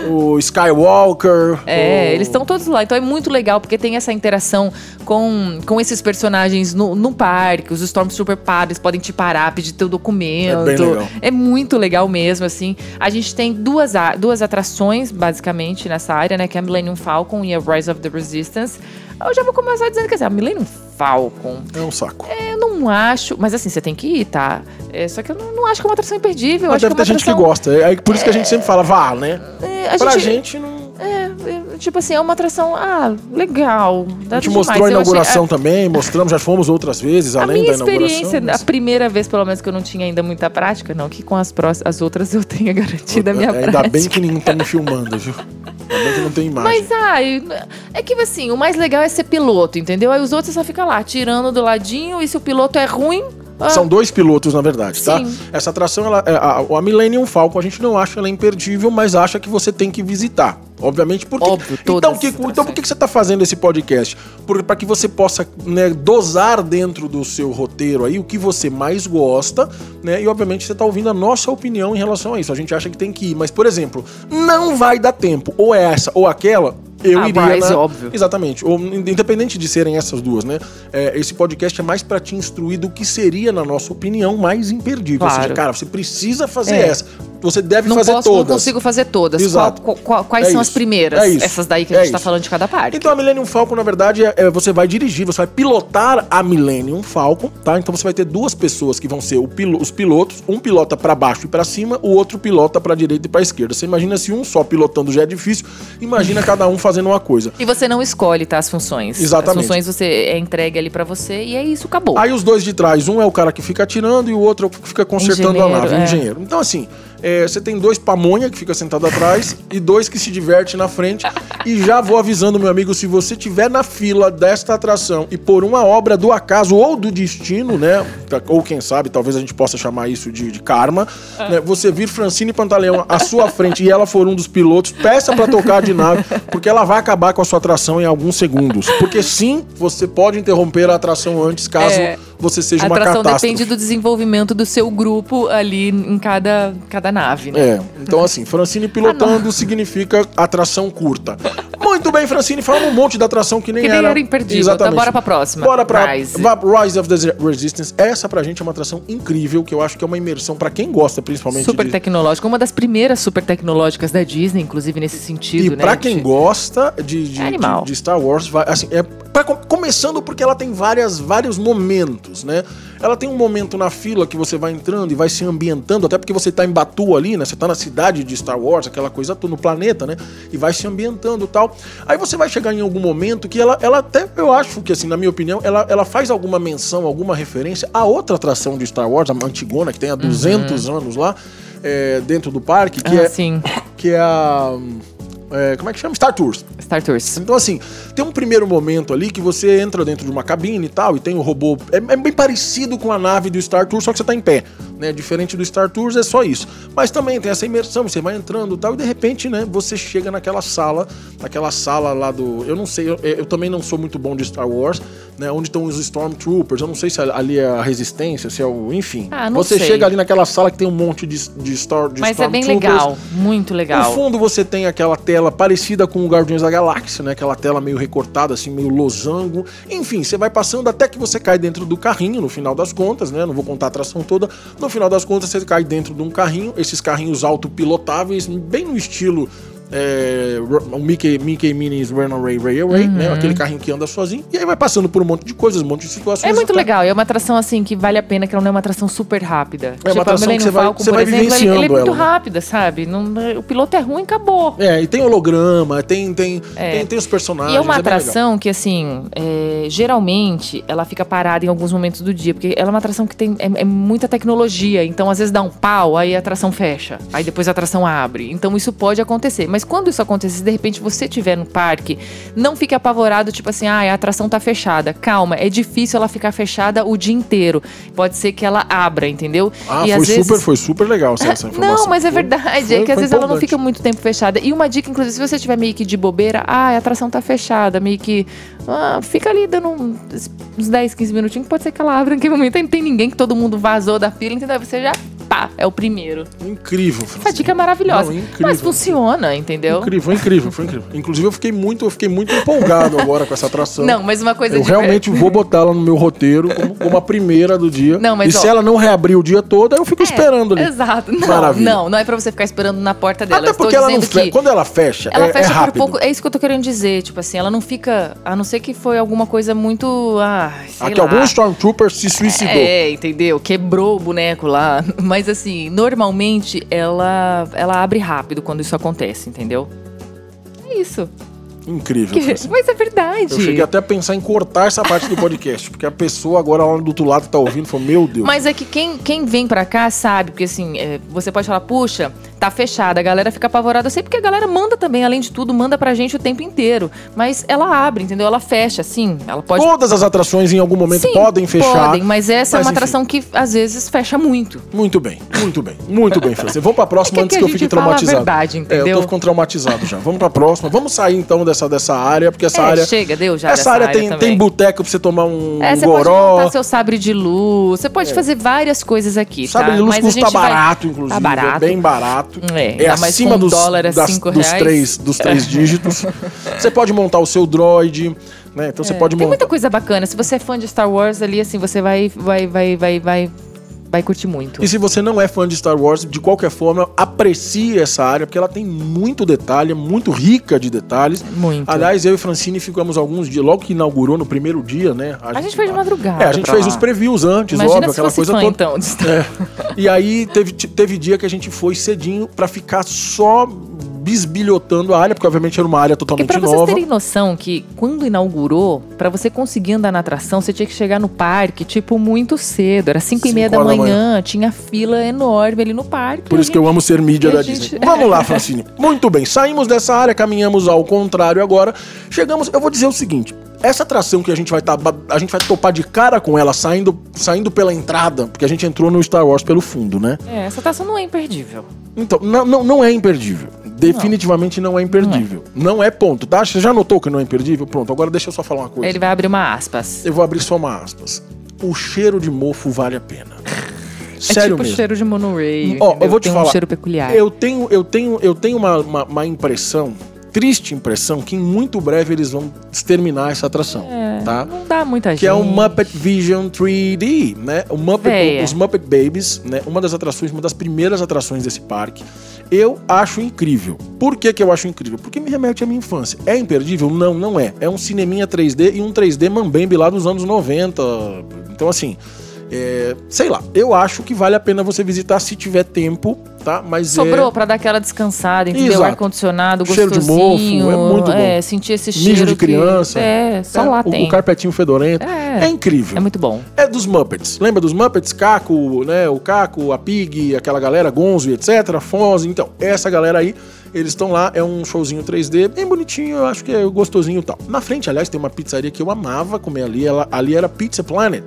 O Skywalker. É, o... eles estão todos lá. Então é muito legal porque tem essa interação com, com esses personagens no, no parque. Os Stormtrooper padres podem te parar, pedir teu documento. É, bem legal. é muito legal mesmo, assim. A gente tem duas, duas atrações, basicamente, nessa área, né? Que é a Millennium Falcon e a Rise of the Resistance. Eu já vou começar dizendo que assim, a Millennium Falcon. É um saco. É, eu não acho. Mas assim, você tem que ir, tá? É, só que eu não, não acho que é uma atração imperdível. Mas deve ter gente que gosta. É por isso que a gente sempre fala, vá, né? É, a pra gente, gente não. É, é, tipo assim, é uma atração, ah, legal. A gente mostrou demais. a inauguração achei, também, mostramos, já fomos outras vezes, além da inauguração. A minha experiência, mas... a primeira vez, pelo menos, que eu não tinha ainda muita prática, não, que com as, próximas, as outras eu tenha [LAUGHS] garantido a minha ainda prática. Ainda bem que ninguém tá me filmando, viu? Ainda bem que não tem imagem. Mas, ai, é que assim, o mais legal é ser piloto, entendeu? Aí os outros só ficam lá, tirando do ladinho, e se o piloto é ruim, ah. São dois pilotos, na verdade, tá? Sim. tá? Essa atração, ela, é, a, a Millennium Falcon, a gente não acha ela imperdível, mas acha que você tem que visitar. Obviamente, porque. Óbvio, então, que, então, por que você está fazendo esse podcast? Para que você possa né, dosar dentro do seu roteiro aí o que você mais gosta, né? E, obviamente, você está ouvindo a nossa opinião em relação a isso. A gente acha que tem que ir. Mas, por exemplo, não vai dar tempo. Ou é essa ou aquela eu ah, iria. Mais na... óbvio. Exatamente. Ou, independente de serem essas duas, né? É, esse podcast é mais para te instruir do que seria, na nossa opinião, mais imperdível. Claro. Ou seja, cara, você precisa fazer é. essa. Você deve não fazer posso, todas. Não consigo fazer todas. Exato. Qual, qual, quais é são isso. as primeiras? É. Essas daí que a gente é tá falando de cada parte. Então a Millennium Falcon, na verdade, é, é, você vai dirigir, você vai pilotar a Millennium Falcon, tá? Então você vai ter duas pessoas que vão ser pilo, os pilotos, um pilota para baixo e para cima, o outro pilota para direita e para esquerda. Você imagina se um só pilotando já é difícil, imagina cada um fazendo uma coisa. E você não escolhe, tá, as funções. Exatamente. As funções você é entregue ali para você e é isso, acabou. Aí os dois de trás, um é o cara que fica atirando e o outro é o que fica consertando engenheiro, a nave, é. engenheiro. Então assim, é, você tem dois pamonha que fica sentado atrás e dois que se diverte na frente. E já vou avisando, meu amigo, se você tiver na fila desta atração e por uma obra do acaso ou do destino, né? Ou quem sabe, talvez a gente possa chamar isso de, de karma, né, você vir Francine Pantaleão à sua frente e ela for um dos pilotos, peça para tocar de nave, porque ela vai acabar com a sua atração em alguns segundos. Porque sim, você pode interromper a atração antes, caso. É você seja uma catástrofe. A atração depende do desenvolvimento do seu grupo ali em cada, cada nave, né? É, então assim, Francine pilotando ah, significa atração curta. Muito bem, Francine, falamos um monte da atração que nem, que nem era. era imperdível. Então, Exatamente. Então, bora pra próxima. Bora pra Rise. Rise of the Resistance. Essa pra gente é uma atração incrível, que eu acho que é uma imersão pra quem gosta, principalmente. Super de... tecnológica. Uma das primeiras super tecnológicas da Disney, inclusive nesse sentido, e né? pra quem gosta de, de, é de, de Star Wars, vai, assim, é pra, começando porque ela tem várias, vários momentos, né? Ela tem um momento na fila que você vai entrando e vai se ambientando, até porque você tá em Batu ali, né? Você tá na cidade de Star Wars, aquela coisa toda no planeta, né? E vai se ambientando tal. Aí você vai chegar em algum momento que ela, ela até, eu acho que assim, na minha opinião, ela, ela faz alguma menção, alguma referência a outra atração de Star Wars, a Antigona, que tem há 200 uhum. anos lá, é, dentro do parque, que ah, é. Sim. Que é a. É, como é que chama? Star Tours. Star Tours. Então, assim, tem um primeiro momento ali que você entra dentro de uma cabine e tal, e tem o um robô. É, é, bem parecido com a nave do Star Tours, só que você tá em pé. Né? Diferente do Star Tours, é só isso. Mas também tem essa imersão, você vai entrando e tal, e de repente, né, você chega naquela sala, naquela sala lá do. Eu não sei, eu, eu também não sou muito bom de Star Wars, né? Onde estão os Stormtroopers, eu não sei se ali é a resistência, se é o. Enfim. Ah, você sei. chega ali naquela sala que tem um monte de, de, Star, de Mas é bem legal, muito legal. No fundo você tem aquela tela parecida com o Guardiões da Galáxia, né? Aquela tela meio recortada, assim, meio losango. Enfim, você vai passando até que você cai dentro do carrinho, no final das contas, né? Não vou contar a atração toda. No final das contas, você cai dentro de um carrinho, esses carrinhos autopilotáveis, bem no estilo é, o Mickey, Mickey Minnie's Runaway Railway, né? uhum. né? Aquele carrinho que anda sozinho. E aí vai passando por um monte de coisas, um monte de situações. É muito legal. É uma atração, assim, que vale a pena, que ela não é uma atração super rápida. É tipo, uma atração que você vai, Falcon, você vai exemplo, vivenciando ele é muito ela, né? rápida, sabe? Não, o piloto é ruim, acabou. É, e tem holograma, tem, tem, é. tem, tem, os personagens. E é uma é atração que, assim, é, geralmente, ela fica parada em alguns momentos do dia, porque ela é uma atração que tem é, é muita tecnologia. Então, às vezes dá um pau, aí a atração fecha. Aí depois a atração abre. Então, isso pode acontecer. Mas quando isso acontecer, de repente você estiver no parque, não fique apavorado, tipo assim, ah, a atração tá fechada. Calma, é difícil ela ficar fechada o dia inteiro. Pode ser que ela abra, entendeu? Ah, e foi super, vezes... foi super legal essa, [LAUGHS] essa informação. Não, mas é verdade, foi, é que às vezes ela não fica muito tempo fechada. E uma dica, inclusive, se você estiver meio que de bobeira, ah, a atração tá fechada, meio que ah, fica ali dando uns 10, 15 minutinhos, pode ser que ela abra em que momento não tem ninguém que todo mundo vazou da fila, entendeu? Você já pá, é o primeiro. Incrível. Essa dica é maravilhosa. Não, incrível. Mas funciona, entendeu? Incrível, incrível, foi incrível. Inclusive eu fiquei muito, eu fiquei muito empolgado agora com essa atração. Não, mas uma coisa Eu realmente vou botar ela no meu roteiro como, como a primeira do dia. Não, mas, e ó, se ela não reabrir o dia todo, eu fico é, esperando ali. Exato. Não, Maravilha. não, não é pra você ficar esperando na porta dela. Até porque ela não fe... quando ela fecha, ela é, fecha é rápido. pouco. É isso que eu tô querendo dizer, tipo assim, ela não fica, a não ser que foi alguma coisa muito, ah, sei Aqui lá. algum Stormtrooper se suicidou. É, entendeu? Quebrou o boneco lá, [LAUGHS] mas assim, normalmente ela ela abre rápido quando isso acontece, entendeu? É isso. Incrível. Que... Mas é verdade. Eu cheguei até a pensar em cortar essa parte do podcast, porque a pessoa agora lá do outro lado tá ouvindo falou: Meu Deus. Mas é que quem, quem vem pra cá sabe, porque assim, é, você pode falar, puxa, tá fechada, a galera fica apavorada. Eu sei porque a galera manda também, além de tudo, manda pra gente o tempo inteiro. Mas ela abre, entendeu? Ela fecha, sim. Ela pode. Todas as atrações em algum momento sim, podem fechar. Podem, mas essa mas, é uma enfim. atração que às vezes fecha muito. Muito bem, muito bem, muito bem, Francisco. Vamos pra [LAUGHS] próxima é que antes que, eu fique traumatizado. A verdade, entendeu? É, eu tô ficando traumatizado já. Vamos pra próxima. Vamos sair então dessa, dessa área porque essa é, área. Chega, deu já. Essa área, área tem, tem boteco pra você tomar um, é, você goró. Pode seu sabre de luz. Você pode é. fazer várias coisas aqui. Sabre tá? de luz mas custa barato, vai... inclusive. Tá barato. É bem barato. É, é acima dos, dólar das, dos, três, dos três [LAUGHS] dígitos. Você pode montar o seu droid. Né? Então você é. pode montar. Tem muita coisa bacana. Se você é fã de Star Wars ali, assim, você vai, vai, vai, vai, vai vai curtir muito. E se você não é fã de Star Wars, de qualquer forma, aprecie essa área, porque ela tem muito detalhe, é muito rica de detalhes. Muito. Aliás, eu e Francine ficamos alguns dias, logo que inaugurou no primeiro dia, né? A, a gente, gente foi de madrugada. É, a gente fez lá. os previews antes, Imagina óbvio, aquela coisa fã, toda. Então, é. E aí teve, teve dia que a gente foi cedinho para ficar só bisbilhotando a área, porque obviamente era uma área totalmente nova. Pra vocês terem noção que quando inaugurou, para você conseguir andar na atração, você tinha que chegar no parque, tipo, muito cedo. Era 5 e meia da manhã, da manhã, tinha fila enorme ali no parque. Por isso gente... que eu amo ser mídia da gente... Disney. [LAUGHS] Vamos lá, Francine. Muito bem, saímos dessa área, caminhamos ao contrário agora. Chegamos, eu vou dizer o seguinte, essa atração que a gente vai tá, a gente vai topar de cara com ela saindo, saindo pela entrada, porque a gente entrou no Star Wars pelo fundo, né? É, essa atração não é imperdível. Então, não, não, não é imperdível. Definitivamente não, não é imperdível. Não é. não é. ponto, tá? Você já notou que não é imperdível? Pronto, agora deixa eu só falar uma coisa. Ele vai abrir uma aspas. Eu vou abrir só uma aspas. O cheiro de mofo vale a pena. [LAUGHS] É Sério é tipo mesmo. cheiro de monorail. Ó, eu vou te Tem falar. um cheiro peculiar. Eu tenho, eu tenho, eu tenho uma, uma, uma impressão triste impressão que em muito breve eles vão exterminar essa atração, é, tá? Não dá muita gente. Que é o Muppet Vision 3D, né? O Muppet, os Muppet Babies, né? Uma das atrações, uma das primeiras atrações desse parque. Eu acho incrível. Por que, que eu acho incrível? Porque me remete à minha infância. É imperdível? Não, não é. É um cineminha 3D e um 3D mambembe lá dos anos 90. Então, assim, é, sei lá, eu acho que vale a pena você visitar se tiver tempo, tá? Mas Sobrou é... pra dar aquela descansada, entendeu? Ar-condicionado, gostosinho. Cheiro de mofo, é muito bom. É, sentir esse cheiro. Mijo de criança. Que... É, só é, lá o, tem. O carpetinho fedorento. É, é incrível. É muito bom. É dos Muppets. Lembra dos Muppets? Caco, né? O Caco, a Pig, aquela galera, Gonzo, etc. Fonz. Então, essa galera aí eles estão lá, é um showzinho 3D, bem bonitinho, eu acho que é gostosinho e tal. Na frente, aliás, tem uma pizzaria que eu amava comer ali, ela, ali era Pizza Planet.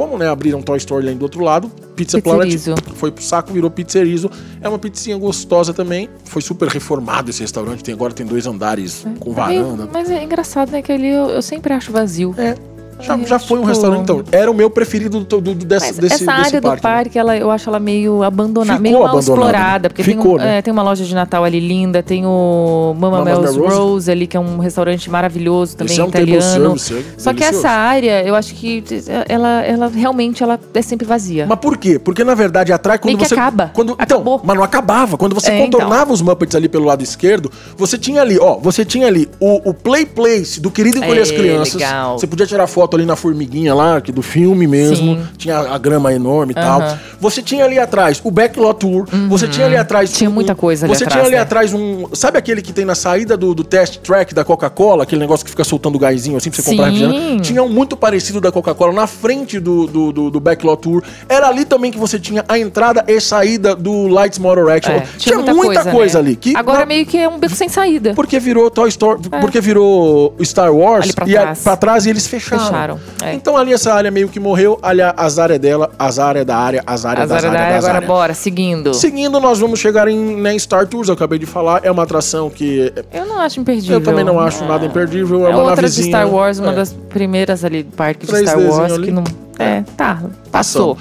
Como, né, abriram Toy Story ali do outro lado, Pizza Planet foi pro saco, virou Pizzerizo. É uma pizzinha gostosa também. Foi super reformado esse restaurante, tem, agora tem dois andares é. com varanda. Mas é engraçado, né, que ali eu, eu sempre acho vazio. É, já, já foi um restaurante, então. Era o meu preferido do, do, do desse, desse Essa área desse do parque, ela, eu acho ela meio abandonada, Ficou meio mal abandonada. explorada. Porque Ficou, tem, um, né? é, tem uma loja de Natal ali linda, tem o Mama Mel's Rose. Rose. ali, que é um restaurante maravilhoso também, Esse é um italiano. Service, é Só que essa área, eu acho que ela, ela realmente ela é sempre vazia. Mas por quê? Porque na verdade atrai quando você. que acaba. Quando, então, Acabou. mas não acabava. Quando você É, contornava então. os Muppets ali pelo lado esquerdo, você tinha ali, ó, você tinha ali o, o Play Place do Querido Encolher É, as Crianças. legal. Você podia tirar foto ali na formiguinha lá, que do filme mesmo. Sim. Tinha a grama enorme e Aham. tal. Você tinha ali atrás o Backlot Tour. Você tinha ali atrás. Tinha muita coisa ali Você atrás, tinha ali né? atrás um. Sabe aquele que tem na saída do, do test track da Coca-Cola? Aquele negócio que fica soltando gásinho assim pra você comprar Sim. refrigerante? Tinha um muito parecido da Coca-Cola na frente do, do, do, do Backlot Tour. Era ali também que você tinha a entrada e saída do Lights Motor Action. É, tinha, muita, coisa, né? ali. Que Agora na- meio que é um beco sem saída. Porque virou Toy Story. Porque virou Star Wars. Ali pra e a- trás. pra trás e eles fecharam. Fecharam, é. Então ali essa área meio que morreu. Ali a- as áreas dela, as áreas da área, as áreas As das áreas da área, agora áreas. bora, seguindo. Seguindo, nós vamos chegar em né, Star Tours, eu acabei de falar. É uma atração que Eu não acho imperdível. eu também não acho nada imperdível. É, É uma outra de navezinha. Star Wars, uma É. das primeiras ali do parque de 3Dzinho Star Wars ali. que não. É, tá, passou.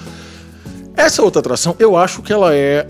Essa outra atração, eu acho que ela é.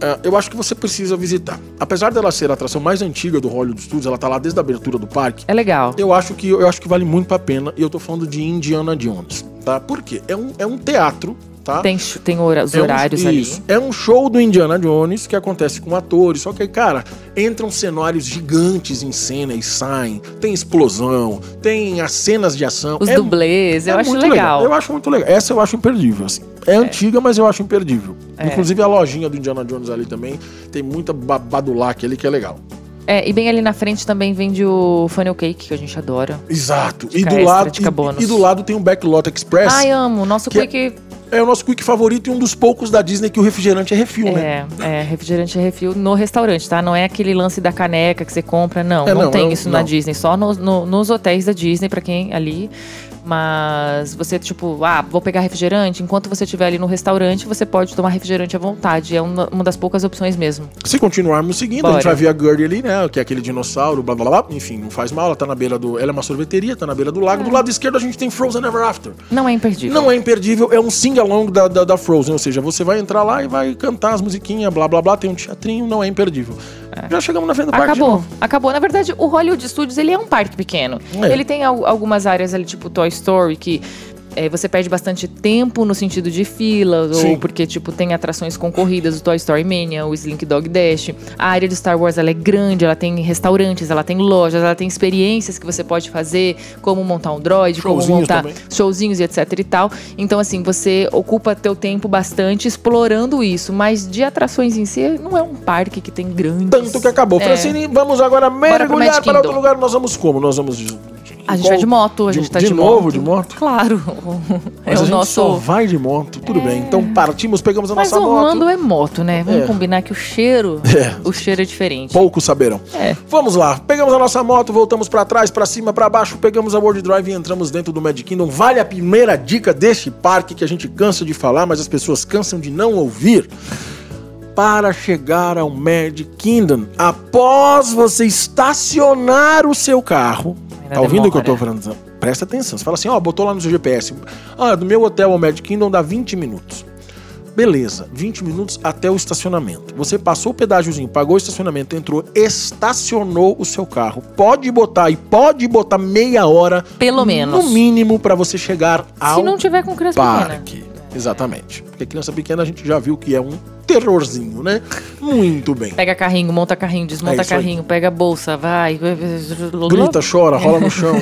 É, Eu acho que você precisa visitar. Apesar dela ser a atração mais antiga do Hollywood Studios, ela tá lá desde a abertura do parque. É legal. Eu acho que eu acho que vale muito a pena. E eu tô falando de Indiana Jones, tá? Por quê? É um, é um teatro, tá? Tem, tem hora- os É um- horários isso. ali. É um show do Indiana Jones que acontece com atores, só que cara, entram cenários gigantes em cena e saem. Tem explosão, tem as cenas de ação. Os é, dublês, eu é acho muito legal. Eu acho muito legal. Essa eu acho imperdível, assim. É, antiga, mas eu acho imperdível. É. Inclusive a lojinha do Indiana Jones ali também tem muita babadulac ali que é legal. É, e bem ali na frente também vende o funnel cake, que a gente adora. Exato. E do, extra, lado, e- e, do lado tem um Backlot Express. Ai, amo. Nosso Que é- É o nosso quick favorito e um dos poucos da Disney que o refrigerante é refil, né? é, é refrigerante refil no restaurante, tá? Não é aquele lance da caneca que você compra, não. É, não, não, tem é isso na não. Disney, só no- no- nos hotéis da Disney, pra quem ali. Mas você, tipo, ah, vou pegar refrigerante. Enquanto você estiver ali no restaurante, você pode tomar refrigerante à vontade. É uma, uma das poucas opções mesmo. Se continuarmos seguindo, a Bora. gente vai ver a Gertie ali, né? Que é aquele dinossauro, blá blá blá. Enfim, não faz mal, ela tá na beira do. Ela é uma sorveteria, tá na beira do lago. É. Do lado esquerdo a gente tem Frozen Ever After. Não é imperdível. Não é imperdível, é um sing-along da, da, da Frozen. Ou seja, você vai entrar lá e vai cantar as musiquinhas, blá blá blá, tem um teatrinho, não é imperdível. Já chegamos na frente do parque Acabou, acabou. Na verdade, o Hollywood Studios, ele é um parque pequeno. É. Ele tem al- algumas áreas ali, tipo Toy Story, que é, você perde bastante tempo no sentido de fila, Sim. ou porque, tipo, tem atrações concorridas, o Toy Story Mania, o Slink Dog Dash. A área de Star Wars, ela é grande, ela tem restaurantes, ela tem lojas, ela tem experiências que você pode fazer, como montar um droid, como montar também. showzinhos e etc e tal. Então, assim, você ocupa teu tempo bastante explorando isso, mas de atrações em si, não é um parque que tem grandes... Tanto que acabou. É. Francine, vamos agora mergulhar para outro lugar. Nós vamos como? Nós vamos. De- A gente vai de moto, a gente tá de, de moto. novo de moto? Claro. [LAUGHS] É Mas o a gente nosso. só vai de moto, tudo bem. Então partimos, pegamos a Mas nossa Orlando moto. é moto, né? Vamos É. combinar que o cheiro, É. o cheiro é diferente. Poucos saberão. É. Vamos lá, pegamos a nossa moto, voltamos pra trás, pra cima, pra baixo, pegamos a World Drive e entramos dentro do Magic Kingdom. Vale a primeira dica deste parque que a gente cansa de falar, mas as pessoas cansam de não ouvir. Para chegar ao Magic Kingdom, após você estacionar o seu carro, Ainda tá ouvindo o que eu tô demora. falando? Presta atenção. Você fala assim, ó, botou lá no seu GPS. Ah, do meu hotel ao Magic Kingdom dá 20 minutos. Beleza, 20 minutos até o estacionamento. Você passou o pedágiozinho, pagou o estacionamento, entrou, estacionou o seu carro. Pode botar e pode botar meia hora. Pelo menos. No mínimo para você chegar ao Se não tiver com criança parque. Pequena. Exatamente. Porque criança pequena a gente já viu que é um terrorzinho, né? Muito bem. Pega carrinho, monta carrinho, desmonta é carrinho, aí. pega bolsa, vai. Grita, chora, rola no [LAUGHS] chão,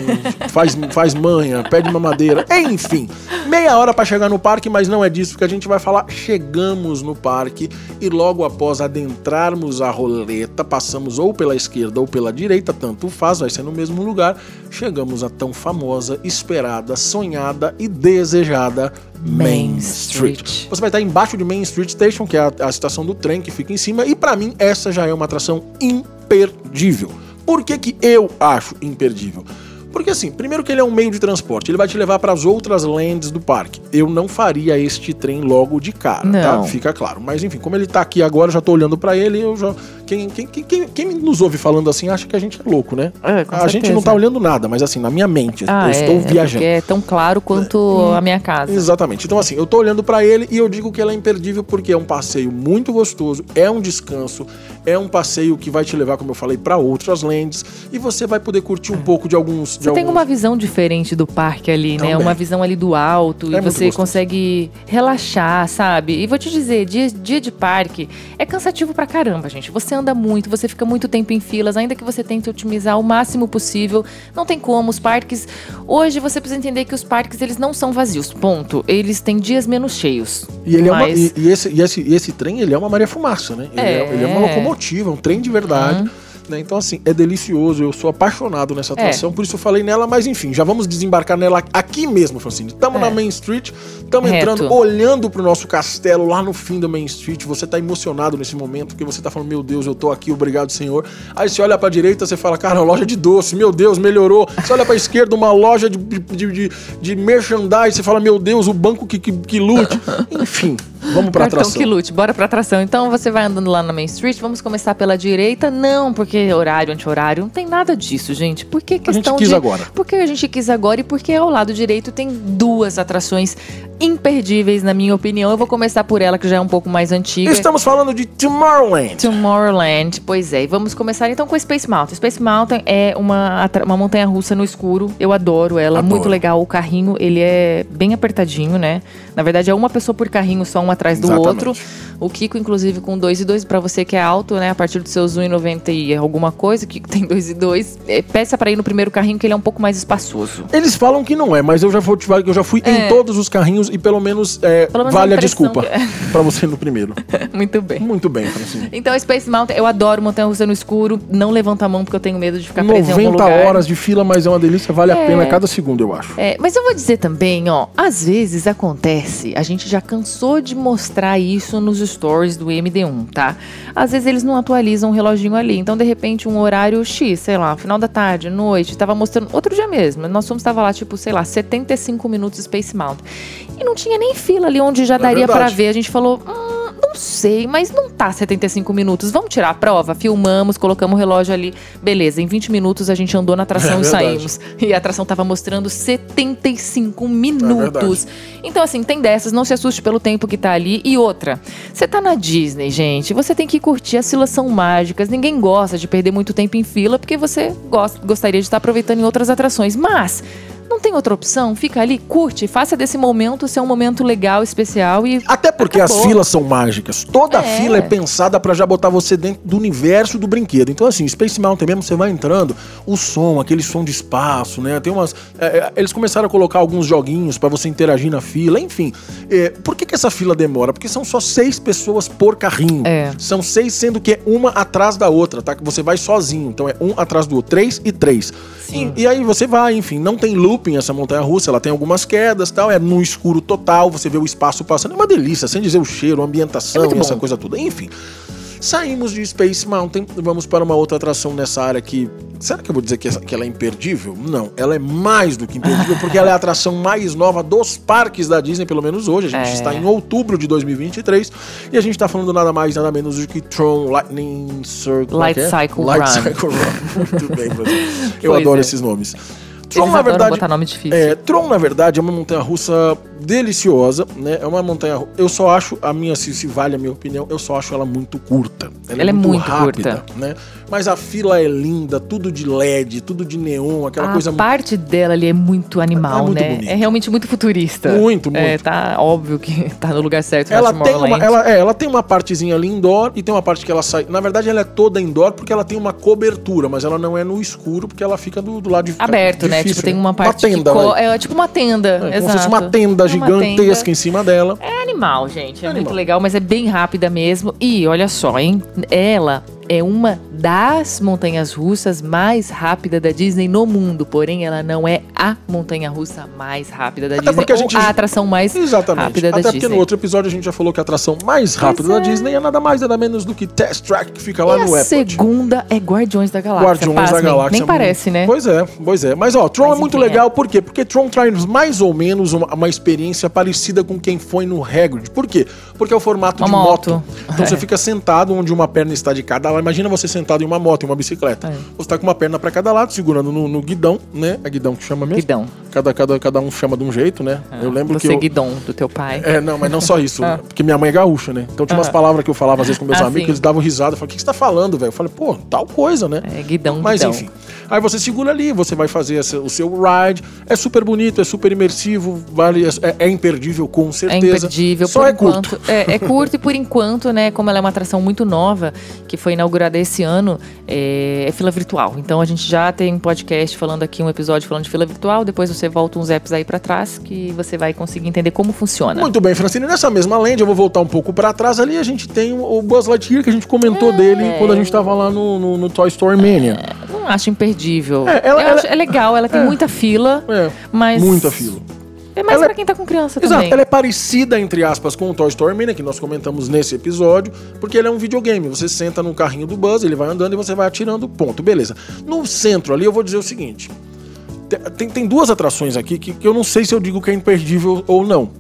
faz, faz manha, pede mamadeira. Enfim, meia hora para chegar no parque, mas não é disso que a gente vai falar. Chegamos no parque e logo após adentrarmos a roleta, passamos ou pela esquerda ou pela direita, tanto faz, vai ser no mesmo lugar. Chegamos à tão famosa, esperada, sonhada e desejada Main Street. Street. Você vai estar embaixo de Main Street Station, que é a a, estação do trem que fica em cima, e para mim essa já é uma atração imperdível. Por que, que eu acho imperdível? Porque assim, primeiro que ele é um meio de transporte, ele vai te levar para as outras lands do parque. Eu não faria este trem logo de cara, tá? não. tá? Fica claro. Mas enfim, como ele tá aqui agora, eu já tô olhando para ele, eu já quem, quem, quem, quem, nos ouve falando assim acha que a gente é louco, né? É, a certeza. gente não tá olhando nada, mas assim, na minha mente, ah, eu é, estou viajando. É, é tão claro quanto hum, a minha casa. Exatamente. Então assim, eu tô olhando para ele e eu digo que ela é imperdível porque é um passeio muito gostoso, é um descanso, é um passeio que vai te levar, como eu falei, para outras lands e você vai poder curtir um é. pouco de alguns. De você alguns... tem uma visão diferente do parque ali, né? Uma visão ali do alto é e você gostoso. consegue relaxar, sabe? E vou te dizer, dia, dia de parque é cansativo pra caramba, gente. Você anda muito, você fica muito tempo em filas, ainda que você tente otimizar o máximo possível, não tem como. Os parques. Hoje você precisa entender que os parques eles não são vazios, ponto. Eles têm dias menos cheios. E, ele mas... é uma, e, e, esse, e, esse, esse trem, ele é uma Maria Fumaça, né? Ele é, é ele é uma locomotiva, um trem de verdade. Uhum. Né? Então, assim, é delicioso. Eu sou apaixonado nessa atração, é. por isso eu falei nela, mas enfim, já vamos desembarcar nela aqui mesmo, Francine. Estamos é. na Main Street, estamos entrando, olhando pro nosso castelo lá no fim da Main Street. Você tá emocionado nesse momento, porque você tá falando, meu Deus, eu tô aqui, obrigado, Senhor. Aí você olha pra direita, você fala, cara, loja de doce, meu Deus, melhorou. Você olha pra esquerda, uma loja de, de, de, de merchandise, você fala, meu Deus, o banco que, que, que lute. [LAUGHS] Enfim. Vamos pra Cartão atração. que lute, bora pra atração. Então você vai andando lá na Main Street, vamos começar pela direita? Não, porque horário, anti-horário, não tem nada disso, gente. Por que questão a gente quis de... agora. Porque a gente quis agora e porque ao lado direito tem duas atrações imperdíveis, na minha opinião. Eu vou começar por ela, que já é um pouco mais antiga. Estamos falando de Tomorrowland. Tomorrowland, pois é. E vamos começar então com Space Mountain. Space Mountain é uma, uma montanha russa no escuro. Eu adoro ela, adoro. muito legal. O carrinho, ele é bem apertadinho, né? Na verdade, é uma pessoa por carrinho, só um atrás do Exatamente. outro. O Kiko, inclusive, com 2 e 2, para você que é alto, né? A partir dos seus 1,90 e alguma coisa, o Kiko tem 2 e 2, é, peça para ir no primeiro carrinho que ele é um pouco mais espaçoso. Eles falam que não é, mas eu já vou te falar que eu já fui é. em todos os carrinhos e pelo menos, é, pelo menos vale a, a desculpa é. para você ir no primeiro. [LAUGHS] Muito bem. Muito bem, Francine. Então, Space Mountain, eu adoro montanha russa no escuro. Não levanta a mão porque eu tenho medo de ficar preso em algum lugar. 90 horas de fila, mas é uma delícia, vale a é. pena cada segundo, eu acho. É, mas eu vou dizer também, ó, às vezes acontece, a gente já cansou de mostrar isso nos stories do MD1, tá? Às vezes eles não atualizam o reloginho ali, então de repente um horário X, sei lá, final da tarde, noite, tava mostrando outro dia mesmo. Nós fomos tava lá tipo, sei lá, 75 minutos Space Mountain. E não tinha nem fila ali onde já é daria para ver. A gente falou, hum, não sei, mas não tá 75 minutos. Vamos tirar a prova? Filmamos, colocamos o relógio ali. Beleza, em 20 minutos a gente andou na atração [LAUGHS] é e saímos. E a atração tava mostrando 75 minutos. É então, assim, tem dessas, não se assuste pelo tempo que tá ali. E outra, você tá na Disney, gente, você tem que curtir as filas são mágicas. Ninguém gosta de perder muito tempo em fila, porque você gosta, gostaria de estar aproveitando em outras atrações. Mas não tem outra opção? Fica ali, curte, faça desse momento ser um momento legal, especial e. Até porque acabou. as filas são mágicas. Toda é. fila é pensada para já botar você dentro do universo do brinquedo. Então, assim, Space Mountain mesmo, você vai entrando, o som, aquele som de espaço, né? Tem umas. É, é eles começaram a colocar alguns joguinhos para você interagir na fila, enfim. É, por que, que essa fila demora? Porque são só seis pessoas por carrinho. É. São seis, sendo que é uma atrás da outra, tá? Que você vai sozinho. Então é um atrás do outro. Três e três. E, e aí você vai, enfim, não tem looping essa montanha russa, ela tem algumas quedas tal, é no escuro total, você vê o espaço passando, é uma delícia, sem dizer o cheiro, a ambientação é essa coisa toda. Enfim. Saímos de Space Mountain, vamos para uma outra atração nessa área que. Será que eu vou dizer que, que ela é imperdível? Não, ela é mais do que imperdível, porque ela é a atração mais nova dos parques da Disney, pelo menos hoje. A gente é. está em outubro de 2023 e a gente está falando nada mais, nada menos do que Tron Lightning Circle. Light é? Cycle Light Run. Cycle Run. [LAUGHS] Muito bem, Brasil. [LAUGHS] Eu pois adoro é. esses nomes. Tron, na verdade, botar nome difícil. É, Tron, na verdade, é uma montanha russa deliciosa, né? É uma montanha. Eu só acho, a minha, se, se vale a minha opinião, eu só acho ela muito curta. Ela, ela é, muito, muito rápida, curta. né? Mas a fila é linda, tudo de LED, tudo de neon, aquela a coisa. A parte muito... dela ali é muito animal, é muito né? Bonito. É realmente muito futurista. Muito, muito. É, tá óbvio que [LAUGHS] tá no lugar certo. Ela tem, uma, ela, é, ela tem uma partezinha ali indoor e tem uma parte que ela sai. Na verdade, ela é toda indoor porque ela tem uma cobertura, mas ela não é no escuro porque ela fica do, do lado de Aberto, né? Tipo, tem uma parte. Uma tenda, co... É tipo uma tenda. É, exato. Como se fosse uma tenda gigantesca uma tenda. em cima dela. É animal, gente. É, é muito animal. legal, mas é bem rápida mesmo. E olha só, hein? Ela é uma das montanhas russas mais rápidas da Disney no mundo, porém ela não é a montanha russa mais rápida da Até Disney porque a, gente... a atração mais Exatamente. rápida Até da Disney. Até porque no outro episódio a gente já falou que a atração mais rápida da é. Disney é nada mais nada menos do que Test Track que fica lá e no a Epcot. segunda é Guardiões da Galáxia. Guardiões Pasmem. da Galáxia. Nem parece, né? Pois é, pois é. Mas ó, Tron Mas é muito legal, é. por quê? Porque Tron traz mais ou menos uma, uma, experiência parecida com quem foi no Hagrid. Por quê? Porque é o formato uma de moto. moto. Então [LAUGHS] é. você fica sentado onde uma perna está de cada lado. Imagina você sentado em uma moto, em uma bicicleta. É. Você tá com uma perna para cada lado, segurando no, no, guidão, né? É guidão que chama mesmo? Guidão. Cada, cada, cada um chama de um jeito, né? Ah, eu lembro você que. Você eu... guidão do teu pai. É, não, mas não só isso. [LAUGHS] ah. Porque minha mãe é gaúcha, né? Então tinha umas ah. palavras que eu falava às vezes com meus ah, amigos, sim. eles davam risada. Eu falei, o que, que você tá falando, velho? Eu falei, pô, tal coisa, né? É, guidão, Mas guidão. enfim. Aí você segura ali, você vai fazer o seu ride. É super bonito, é super imersivo, vale, é, é imperdível com é certeza. É imperdível. Só é enquanto, curto. É, é curto e por [LAUGHS] enquanto, né, como ela é uma atração muito nova, que foi inaugurada esse ano, é, é fila virtual. Então a gente já tem um podcast falando aqui, um episódio falando de fila virtual. Depois você volta uns apps aí para trás que você vai conseguir entender como funciona. Muito bem, Francine. Nessa mesma lente, eu vou voltar um pouco para trás ali. A gente tem o Buzz Lightyear que a gente comentou é... dele quando a gente estava lá no, no, no, Toy Story Mania. É, não acho imperdível. É, ela, ela, acho, é legal, ela tem é. muita fila, é. mas muita fila. É mais ela pra quem tá com criança Exato, também. ela é parecida, entre aspas, com o Toy Story Mania, que nós comentamos nesse episódio, porque ele é um videogame. Você senta no carrinho do Buzz, ele vai andando e você vai atirando, ponto. Beleza. No centro ali, eu vou dizer o seguinte. Tem, tem duas atrações aqui que, que eu não sei se eu digo que é imperdível ou não.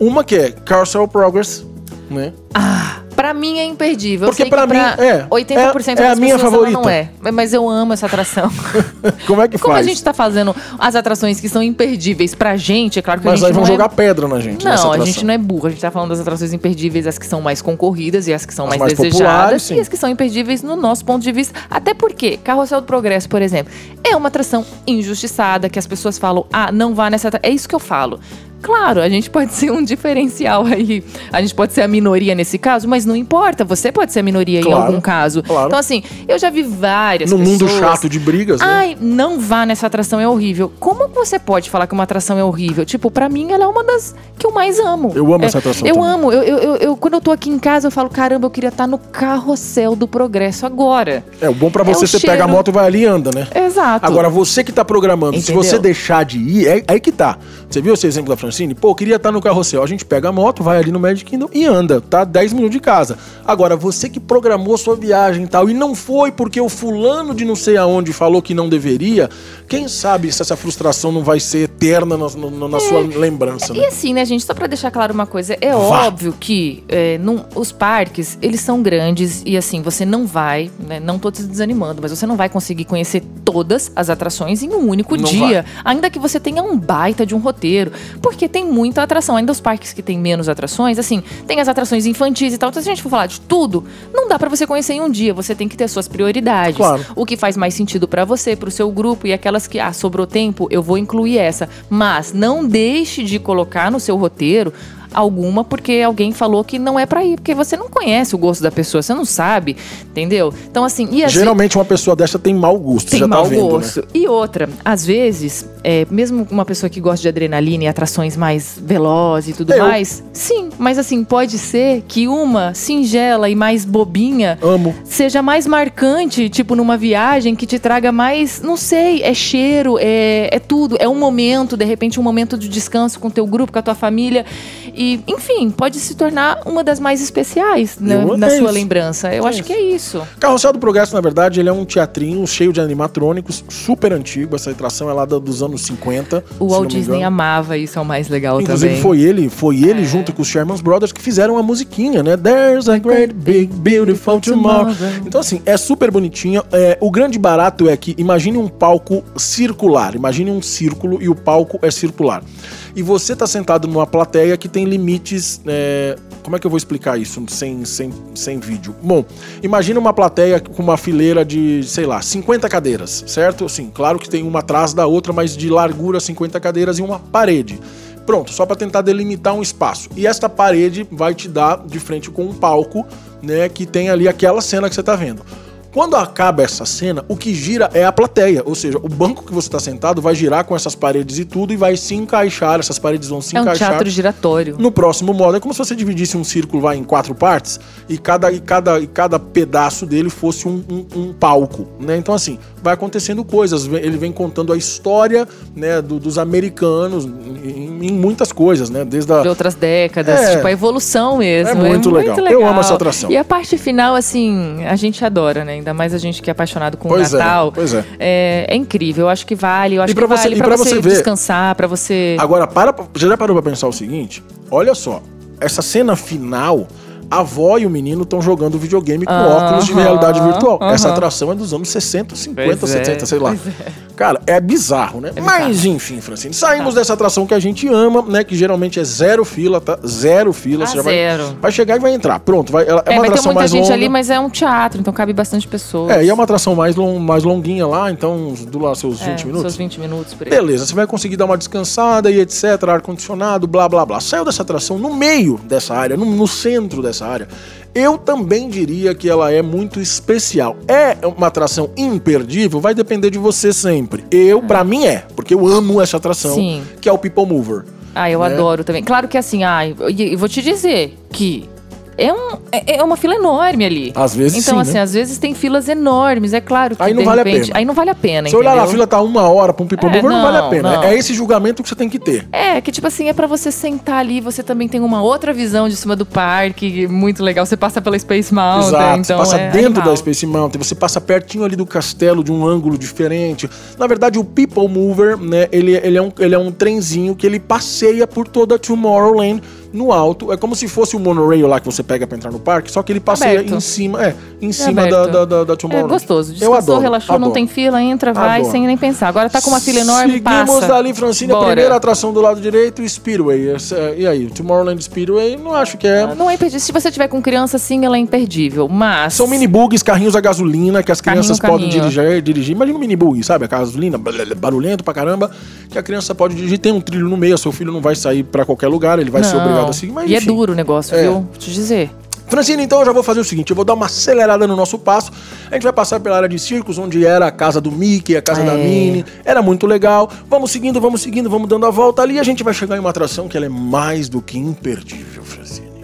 Uma que é Carousel Progress, né? Ah, Pra mim é imperdível. Porque pra, mim, é. 80% é, é a minha favorita. não é. Mas eu amo essa atração. [LAUGHS] Como é que Como faz? a gente tá fazendo as atrações que são imperdíveis pra gente, é claro que Mas a gente. Mas aí vão é... jogar pedra na gente. Não, a gente não é burro. A gente tá falando das atrações imperdíveis, as que são mais concorridas e as que são as mais, mais desejadas. E as que são imperdíveis no nosso ponto de vista. Até porque Carrossel do Progresso, por exemplo, é uma atração injustiçada que as pessoas falam, ah, não vá nessa. É isso que eu falo. Claro, a gente pode ser um diferencial aí. A gente pode ser a minoria nesse caso, mas não importa. Você pode ser a minoria claro, em algum caso. Claro. Então, assim, eu já vi várias no pessoas... mundo chato de brigas, né? Ai, não vá nessa atração, é horrível. Como você pode falar que uma atração é horrível? Tipo, para mim, ela é uma das que eu mais amo. Eu amo é, essa atração. Eu também. amo. Eu, eu, eu, quando eu tô aqui em casa, eu falo, caramba, eu queria estar no carrossel do progresso agora. É, o bom para você, é você cheiro... pega a moto e vai ali e anda, né? Exato. Agora, você que tá programando, Entendeu? se você deixar de ir, é aí que tá. Você viu esse exemplo da Francine? Pô, queria estar no carrossel. A gente pega a moto, vai ali no Magic Kingdom e anda, tá? 10 minutos de casa. Agora, você que programou sua viagem e tal, e não foi porque o fulano de não sei aonde falou que não deveria, quem sabe se essa frustração não vai ser eterna na, na, na é, sua lembrança, né? E assim, né, gente, só pra deixar claro uma coisa, é Vá. óbvio que é, não, os parques, eles são grandes e assim, você não vai, né, não tô te desanimando, mas você não vai conseguir conhecer todas as atrações em um único não dia. Vai. Ainda que você tenha um baita de um roteiro, porque tem muita atração. Ainda os parques que tem menos atrações, assim, tem as atrações infantis e tal. Então, se a gente for falar de tudo, não dá para você conhecer em um dia. Você tem que ter suas prioridades. Claro. O que faz mais sentido para você, para o seu grupo e aquelas que, ah, sobrou tempo, eu vou incluir essa. Mas não deixe de colocar no seu roteiro alguma porque alguém falou que não é para ir, porque você não conhece o gosto da pessoa, você não sabe, entendeu? Então, assim. E Geralmente uma pessoa dessa tem mau gosto, tem já mau tá vendo, né? gosto. Né? E outra, às vezes, é, mesmo uma pessoa que gosta de adrenalina e atrações mais velozes e tudo é, mais, eu... sim, mas assim, pode ser que uma singela e mais bobinha Amo. seja mais marcante, tipo numa viagem que te traga mais, não sei, é cheiro, é, é tudo, é um momento, de repente um momento de descanso com teu grupo, com a tua família. E enfim, pode se tornar uma das mais especiais né, na é sua lembrança. Eu é acho isso. que é isso. Carrossel do Progresso, na verdade, ele é um teatrinho cheio de animatrônicos, super antigo. Essa atração é lá dos anos 50. O Walt Disney amava isso, é o mais legal Inclusive, também. foi ele, foi ele é. junto com os Sherman Brothers que fizeram a musiquinha, né? There's a great big beautiful tomorrow. Então, assim, é super bonitinho. É, o grande barato é que imagine um palco circular, imagine um círculo e o palco é circular. E você está sentado numa plateia que tem limites. É, como é que eu vou explicar isso sem, sem, sem vídeo? Bom, imagina uma plateia com uma fileira de, sei lá, 50 cadeiras, certo? Sim, claro que tem uma atrás da outra, mas de largura 50 cadeiras e uma parede. Pronto, só para tentar delimitar um espaço. E esta parede vai te dar de frente com um palco, né, que tem ali aquela cena que você está vendo. Quando acaba essa cena, o que gira é a plateia, ou seja, o banco que você está sentado vai girar com essas paredes e tudo e vai se encaixar, essas paredes vão se é encaixar. É um teatro giratório. No próximo modo, é como se você dividisse um círculo vai em quatro partes e cada, e cada, e cada pedaço dele fosse um, um, um palco, né? Então assim, vai acontecendo coisas, ele vem contando a história, né, do, dos americanos em, em, muitas coisas, né, desde a... de outras décadas, é, tipo a evolução mesmo. É muito, é legal. muito legal. Eu amo essa atração. E a parte final, assim, a gente adora, né? Ainda mais a gente que é apaixonado com pois o é, Natal. É, pois é. é. É, incrível, eu acho que vale. Eu acho e pra que você, vale pra, pra você, você descansar, para você. Agora, para, já parou pra pensar o seguinte? Olha só, essa cena final a avó e o menino estão jogando videogame com uh -huh, óculos de realidade virtual. Uh -huh. Essa atração é dos anos 60, 50, pois 70, é, sei lá. É. Cara, é bizarro, né? É Mas bizarro. enfim, Francine, saímos tá. dessa atração que a gente ama, né? Que geralmente é zero fila, tá? Zero fila. Ah, você zero. Vai, vai chegar e vai entrar. Pronto, vai, ela, é, é uma atração mais longa. Vai ter muita gente ali, mas é um teatro, então cabe bastante pessoas. É, e é uma atração mais, long, mais longuinha lá, então do lá seus 20 é, minutos. Seus 20 minutos por aí. Beleza, você vai conseguir dar uma descansada e etc, ar-condicionado, blá blá blá. Saiu dessa atração no meio dessa área, no, no centro dessa área eu também diria que ela é muito especial. É uma atração imperdível? Vai depender de você sempre. Eu, para mim, é, porque eu amo essa atração, Sim. que é o People Mover. Ah, eu né? adoro também. Claro que assim, ah, eu vou te dizer que é, um, é, é uma fila enorme ali. Às vezes Então, sim, assim, né? às vezes tem filas enormes, é claro que aí não vale repente, a pena. Aí não vale a pena, Se olhar lá, a fila tá uma hora pra um people é, mover, não, não, vale a pena. Não. É esse julgamento que você tem que ter. É, que tipo assim, é para você sentar ali, você também tem uma outra visão de cima do parque, muito legal. Você passa pela Space Mountain, Exato, então você passa é dentro animal. da Space Mountain, você passa pertinho ali do castelo, de um ângulo diferente. Na verdade, o People Mover, né, ele, ele, é, um, ele é um trenzinho que ele passeia por toda Tomorrowland no alto. É como se fosse o monorail lá que você pega para entrar no parque, só que ele passeia aberto. em cima, é, em é cima da, da, da, da Tomorrowland. É gostoso. Descansou, Eu adoro, relaxou, adoro. não tem fila, entra, vai adoro. sem nem pensar. Agora tá com uma fila enorme, Seguimos passa. dali, Francine, Bora. a primeira atração do lado direito, Speedway. E aí, Tomorrowland Speedway, não acho que é... Não é imperdível. Se você tiver com criança, sim, ela é imperdível, mas... São mini bugs, carrinhos a gasolina, que as crianças carrinho, podem dirigir, dirigir. Imagina um mini bug, sabe? A gasolina, barulhento pra caramba, que a criança pode dirigir. Tem um trilho no meio, seu filho não vai sair para qualquer lugar, ele vai não. ser obrigado a seguir, mas E é enfim. é duro o negócio, é. viu? Vou te dizer. Francine, então eu já vou fazer o seguinte: eu vou dar uma acelerada no nosso passo. A gente vai passar pela área de circos, onde era a casa do Mickey, a casa é. da Minnie. Era muito legal. Vamos seguindo, vamos seguindo, vamos dando a volta ali. A gente vai chegar em uma atração que ela é mais do que imperdível, Francine.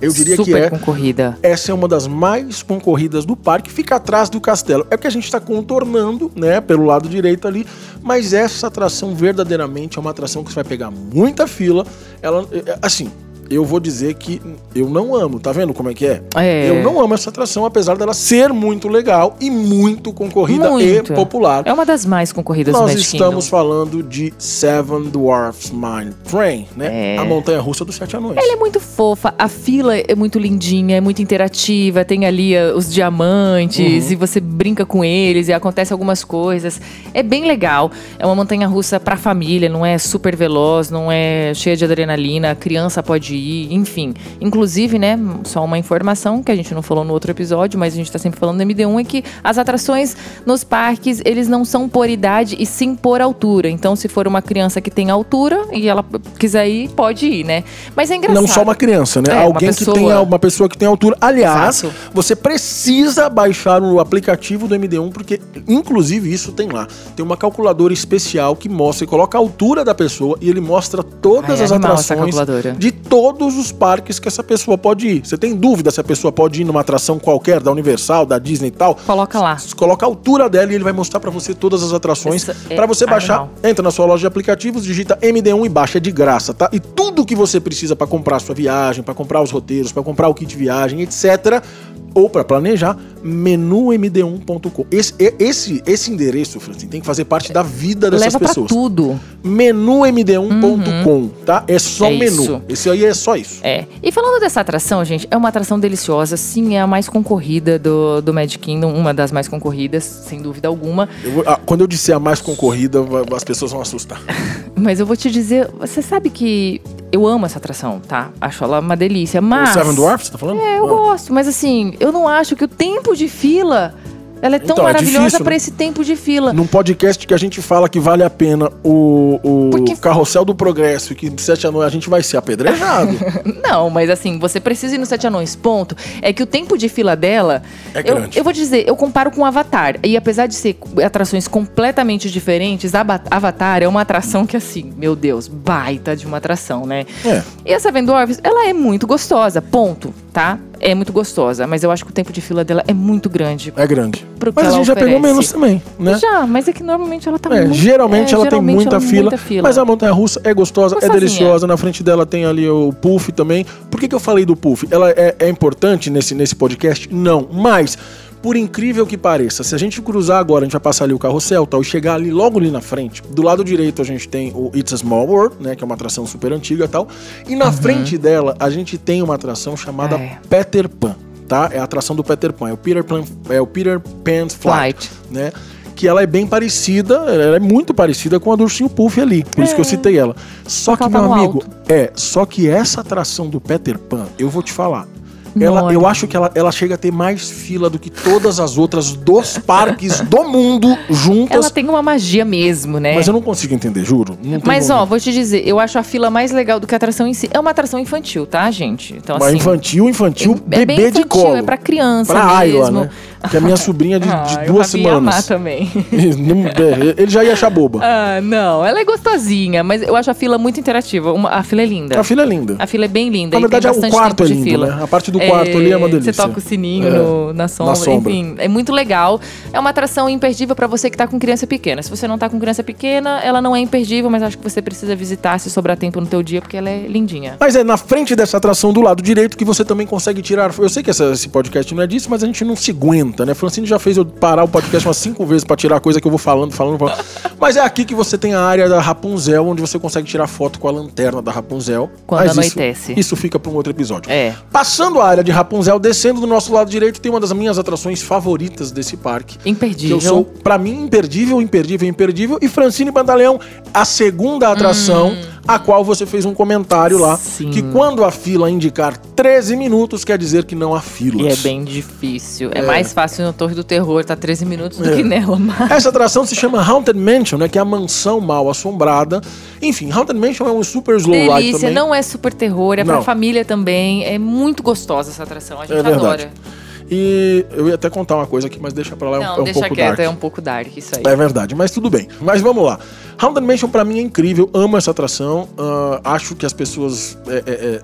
Eu diria Super que é. concorrida. Essa é uma das mais concorridas do parque, fica atrás do castelo. É que a gente está contornando, né, pelo lado direito ali, mas essa atração verdadeiramente é uma atração que você vai pegar muita fila. Ela, é, assim, eu vou dizer que eu não amo, tá vendo como é que é? é? Eu não amo essa atração, apesar dela ser muito legal e muito concorrida muito. e popular. É uma das mais concorridas Nós do estamos Kingdom. falando de Seven Dwarfs Mine Train, né? É. A montanha russa dos sete anões. Ela é muito fofa, a fila é muito lindinha, é muito interativa, tem ali uh, os diamantes uhum. e você brinca com eles e acontece algumas coisas. É bem legal. É uma montanha russa pra família, não é super veloz, não é cheia de adrenalina, a criança pode ir, enfim. Inclusive, né, só uma informação que a gente não falou no outro episódio, mas a gente tá sempre falando do MD1, é que as atrações nos parques, eles não são por idade e sim por altura. Então, se for uma criança que tem altura e ela quiser ir, pode ir, né? Mas é engraçado. Não só uma criança, né? É, Alguém pessoa... que tenha uma pessoa que tem altura. Aliás, Exato. você precisa baixar o aplicativo do MD1 porque inclusive isso tem lá. Tem uma calculadora especial que mostra e coloca a altura da pessoa e ele mostra todas Ai, as atrações de todos os parques que essa pessoa pode ir. Você tem dúvida se a pessoa pode ir numa atração qualquer, da Universal, da Disney e tal? Coloca lá. Coloca a altura dela e ele vai mostrar para você todas as atrações. É para você baixar, animal. entra na sua loja de aplicativos, digita MD1 e baixa de graça, tá? E tudo que você precisa para comprar sua viagem, para comprar os roteiros, para comprar o kit viagem, etc ou para planejar, menumd1.com. Esse, esse, esse endereço, Francine, tem que fazer parte da vida dessas Leva pessoas. Leva tudo. menumd1.com, uhum. tá? É só é menu. Isso. Esse aí é só isso. É. E falando dessa atração, gente, é uma atração deliciosa. Sim, é a mais concorrida do, do Magic Kingdom, uma das mais concorridas, sem dúvida alguma. Eu vou, ah, quando eu disser a mais concorrida, as pessoas vão assustar. [LAUGHS] Mas eu vou te dizer, você sabe que eu amo essa atração, tá? Acho ela uma delícia, mas... O Seven Dwarfs, você tá falando? É, eu ah. gosto, mas assim, eu não acho que o tempo de fila ela é tão então, é maravilhosa é para né? esse tempo de fila. Num podcast que a gente fala que vale a pena o, o Porque... carrossel do progresso e que Sete Anões a gente vai ser apedrejado. [LAUGHS] não, mas assim, você precisa ir no Sete Anões, ponto. É que o tempo de fila dela. É grande. Eu, vou te dizer, eu comparo com Avatar. E apesar de ser atrações completamente diferentes, Avatar é uma atração que, assim, meu Deus, baita de uma atração, né? É. E a Seven Dwarfs, ela é muito gostosa, ponto, tá? é muito gostosa, mas eu acho que o tempo de fila dela é muito grande. É grande. Mas a gente já pegou menos também, né? Já, mas é que normalmente ela tá é, muito... Geralmente é, ela geralmente tem muita, ela fila, muita, fila, mas a montanha-russa é gostosa, é deliciosa. Na frente dela tem ali o puff também. Por que, que eu falei do puff? Ela é, é importante nesse, nesse podcast? Não, mas por incrível que pareça, se a gente cruzar agora, a gente vai passar ali o carrossel tal, e chegar ali logo ali na frente, do lado direito a gente tem o It's a Small World, né, que é uma atração super antiga e tal, e na uhum. frente dela a gente tem uma atração chamada é. Peter Pan, tá? É a atração do Peter Pan, é o Peter Pan, é o Peter Pan's Flight, Flight. né? que ela é bem parecida, ela é muito parecida com a do Ursinho Puff ali, por é. isso que eu é. citei ela. Só que, meu amigo, alto. é, só que essa atração do Peter Pan, eu vou te falar, ela, eu acho que ela, ela chega a ter mais fila do que todas as outras dos parques do mundo juntas. Ela tem uma magia mesmo, né? Mas eu não consigo entender, juro. Mas, ó, vou te dizer, eu acho a fila mais legal do que a atração em si. É uma atração infantil, tá, gente? Então, Mas assim, infantil, infantil, é, bebê é infantil, de colo. É pra criança pra mesmo. Ayla, né? Que é minha sobrinha de, ah, de duas semanas. Ia amar também. [LAUGHS] É, ele já ia achar boba. Ah, não. Ela é gostosinha, mas eu acho a fila muito interativa. Uma, a fila é linda. A fila é linda. A fila é bem linda. Na verdade, é o quarto é lindo, né? A parte do quarto é, ali é uma delícia. Você toca o sininho é, no, na, sombra, na sombra. Enfim, é muito legal. É uma atração imperdível para você que tá com criança pequena. Se você não tá com criança pequena, ela não é imperdível, mas acho que você precisa visitar se sobrar tempo no teu dia, porque ela é lindinha. Mas é na frente dessa atração do lado direito que você também consegue tirar. Eu sei que essa, esse podcast não é disso, mas a gente não se aguenta, né? Francine já fez eu parar o podcast umas cinco vezes para tirar coisa que eu vou falando, falando, falando. Mas é aqui que você tem a área da Rapunzel, onde você consegue tirar foto com a lanterna da Rapunzel. Quando Mas anoitece. Isso, isso fica para um outro episódio. É. Passando a área de Rapunzel, descendo do nosso lado direito, tem uma das minhas atrações favoritas desse parque. Imperdível. Que eu sou, para mim, imperdível, imperdível, imperdível. E Francine Pantaleão, a segunda atração. Hum a qual você fez um comentário lá Sim. que quando a fila indicar 13 minutos quer dizer que não há filas. E é bem difícil. É, é mais fácil no Torre do Terror tá 13 minutos do é. que nela. Mas... Essa atração se chama Haunted Mansion, né, que é a mansão mal assombrada. Enfim, Haunted Mansion é um super slow Delícia, ride também. não é super terror, é não. pra família também. É muito gostosa essa atração, a gente é adora. E eu ia até contar uma coisa aqui, mas deixa pra lá, Não, é um, deixa pouco quieto, dark. é um pouco dark isso aí. É verdade, mas tudo bem. Mas vamos lá. Haunted Mansion pra mim é incrível, amo essa atração. Uh, acho que as pessoas... É, é, é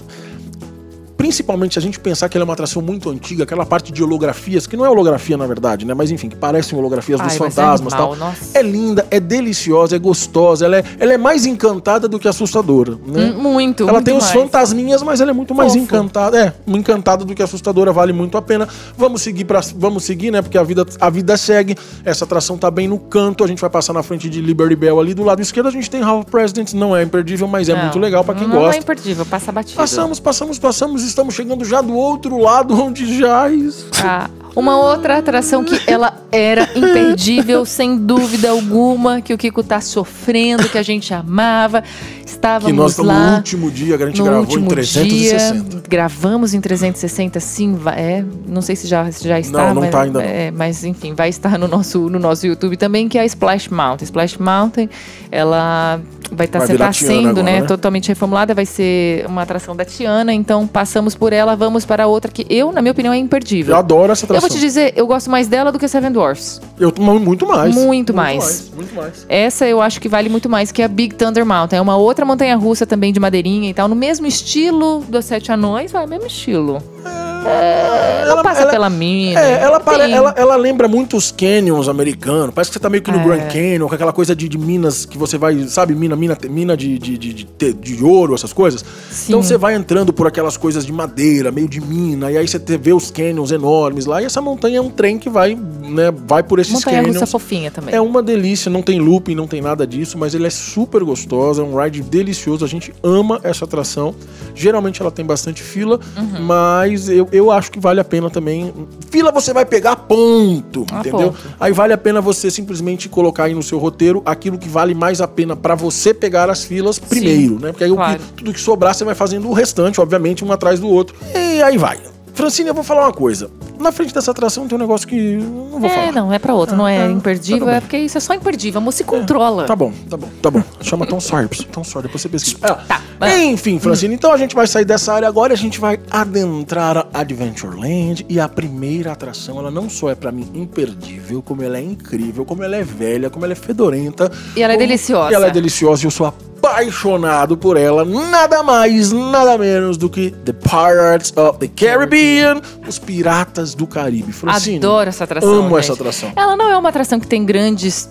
principalmente se a gente pensar que ela é uma atração muito antiga, aquela parte de holografias, que não é holografia na verdade, né? Mas enfim, que parecem holografias Ai, dos fantasmas e é tal. Nossa. É linda, é deliciosa, é gostosa, ela é, ela é mais encantada do que assustadora, né? Hum, muito. Ela muito tem mais. os fantasminhas, mas ela é muito mais Fofo. encantada. É, encantada do que assustadora, vale muito a pena. Vamos seguir para vamos seguir, né? Porque a vida, a vida segue. Essa atração tá bem no canto, a gente vai passar na frente de Liberty Bell ali do lado esquerdo, a gente tem Half Presidents, não é imperdível, mas é não, muito legal para quem não gosta. Não é imperdível, passa batido. Passamos, passamos, passamos, estamos chegando já do outro lado [LAUGHS] onde jaz. Ah, uma outra atração que ela era imperdível, [LAUGHS] sem dúvida alguma, que o Kiko tá sofrendo, que a gente amava. Estávamos que nós lá. No último dia, a gente gravou em 360. Dia, gravamos em 360, sim. É, não sei se já, se já está. Não, não mas, tá ainda. É, mas enfim, vai estar no nosso, no nosso YouTube também, que é a Splash Mountain. Splash Mountain, ela vai estar tá, tá sendo, agora, né, né, totalmente reformulada, vai ser uma atração da Tiana, então passamos por ela, vamos para outra que eu, na minha opinião, é imperdível. Eu adoro essa atração vou te dizer, eu gosto mais dela do que Seven Dwarfs. Eu muito mais. Muito, muito mais. mais. Muito mais. Essa eu acho que vale muito mais que a Big Thunder Mountain. É uma outra montanha russa também de madeirinha e tal, no mesmo estilo dos Sete Anões, vai, mesmo estilo. É é, ela, passa ela, pela mina. É, ela, para, ela, ela, lembra muito os canyons americanos. Parece que você tá meio que no é. Grand Canyon, com aquela coisa de, de, minas que você vai, sabe, mina, mina, mina de, de, de, de, de ouro, essas coisas. Sim. Então você vai entrando por aquelas coisas de madeira, meio de mina, e aí você vê os canyons enormes lá. E essa montanha é um trem que vai, né, vai por esses montanha canyons. Montanha fofinha também. É uma delícia, não tem looping, não tem nada disso, mas ele é super gostoso, é um ride delicioso. A gente ama essa atração. Geralmente ela tem bastante fila, uhum. mas eu, eu acho que vale a pena também. Fila você vai pegar ponto, ah, entendeu? Ponto. Aí vale a pena você simplesmente colocar aí no seu roteiro aquilo que vale mais a pena para você pegar as filas primeiro, Sim, né? Porque aí claro. que, tudo que sobrar você vai fazendo o restante, obviamente, um atrás do outro. E aí vai. Francine, eu vou falar uma coisa. Na frente dessa atração tem um negócio que não vou é, falar. É, não, é pra outro, ah, não é, é imperdível, tá é porque isso é só imperdível, a moça se controla. É, tá bom, tá bom, tá bom. Chama Tom Sawyer, Tom Sawyer, depois você pesquisa. Ah, tá. Enfim, Francine, então a gente vai sair dessa área agora e a gente vai adentrar a Adventureland e a primeira atração, ela não só é para mim imperdível, como ela é incrível, como ela é velha, como ela é fedorenta. E ela é deliciosa. E ela é deliciosa e eu sou apaixonado por ela, nada mais, nada menos do que The Pirates of the Caribbean, os Piratas do Caribe. Francine, Adoro essa atração. Amo gente. essa atração. Ela não é uma atração que tem grandes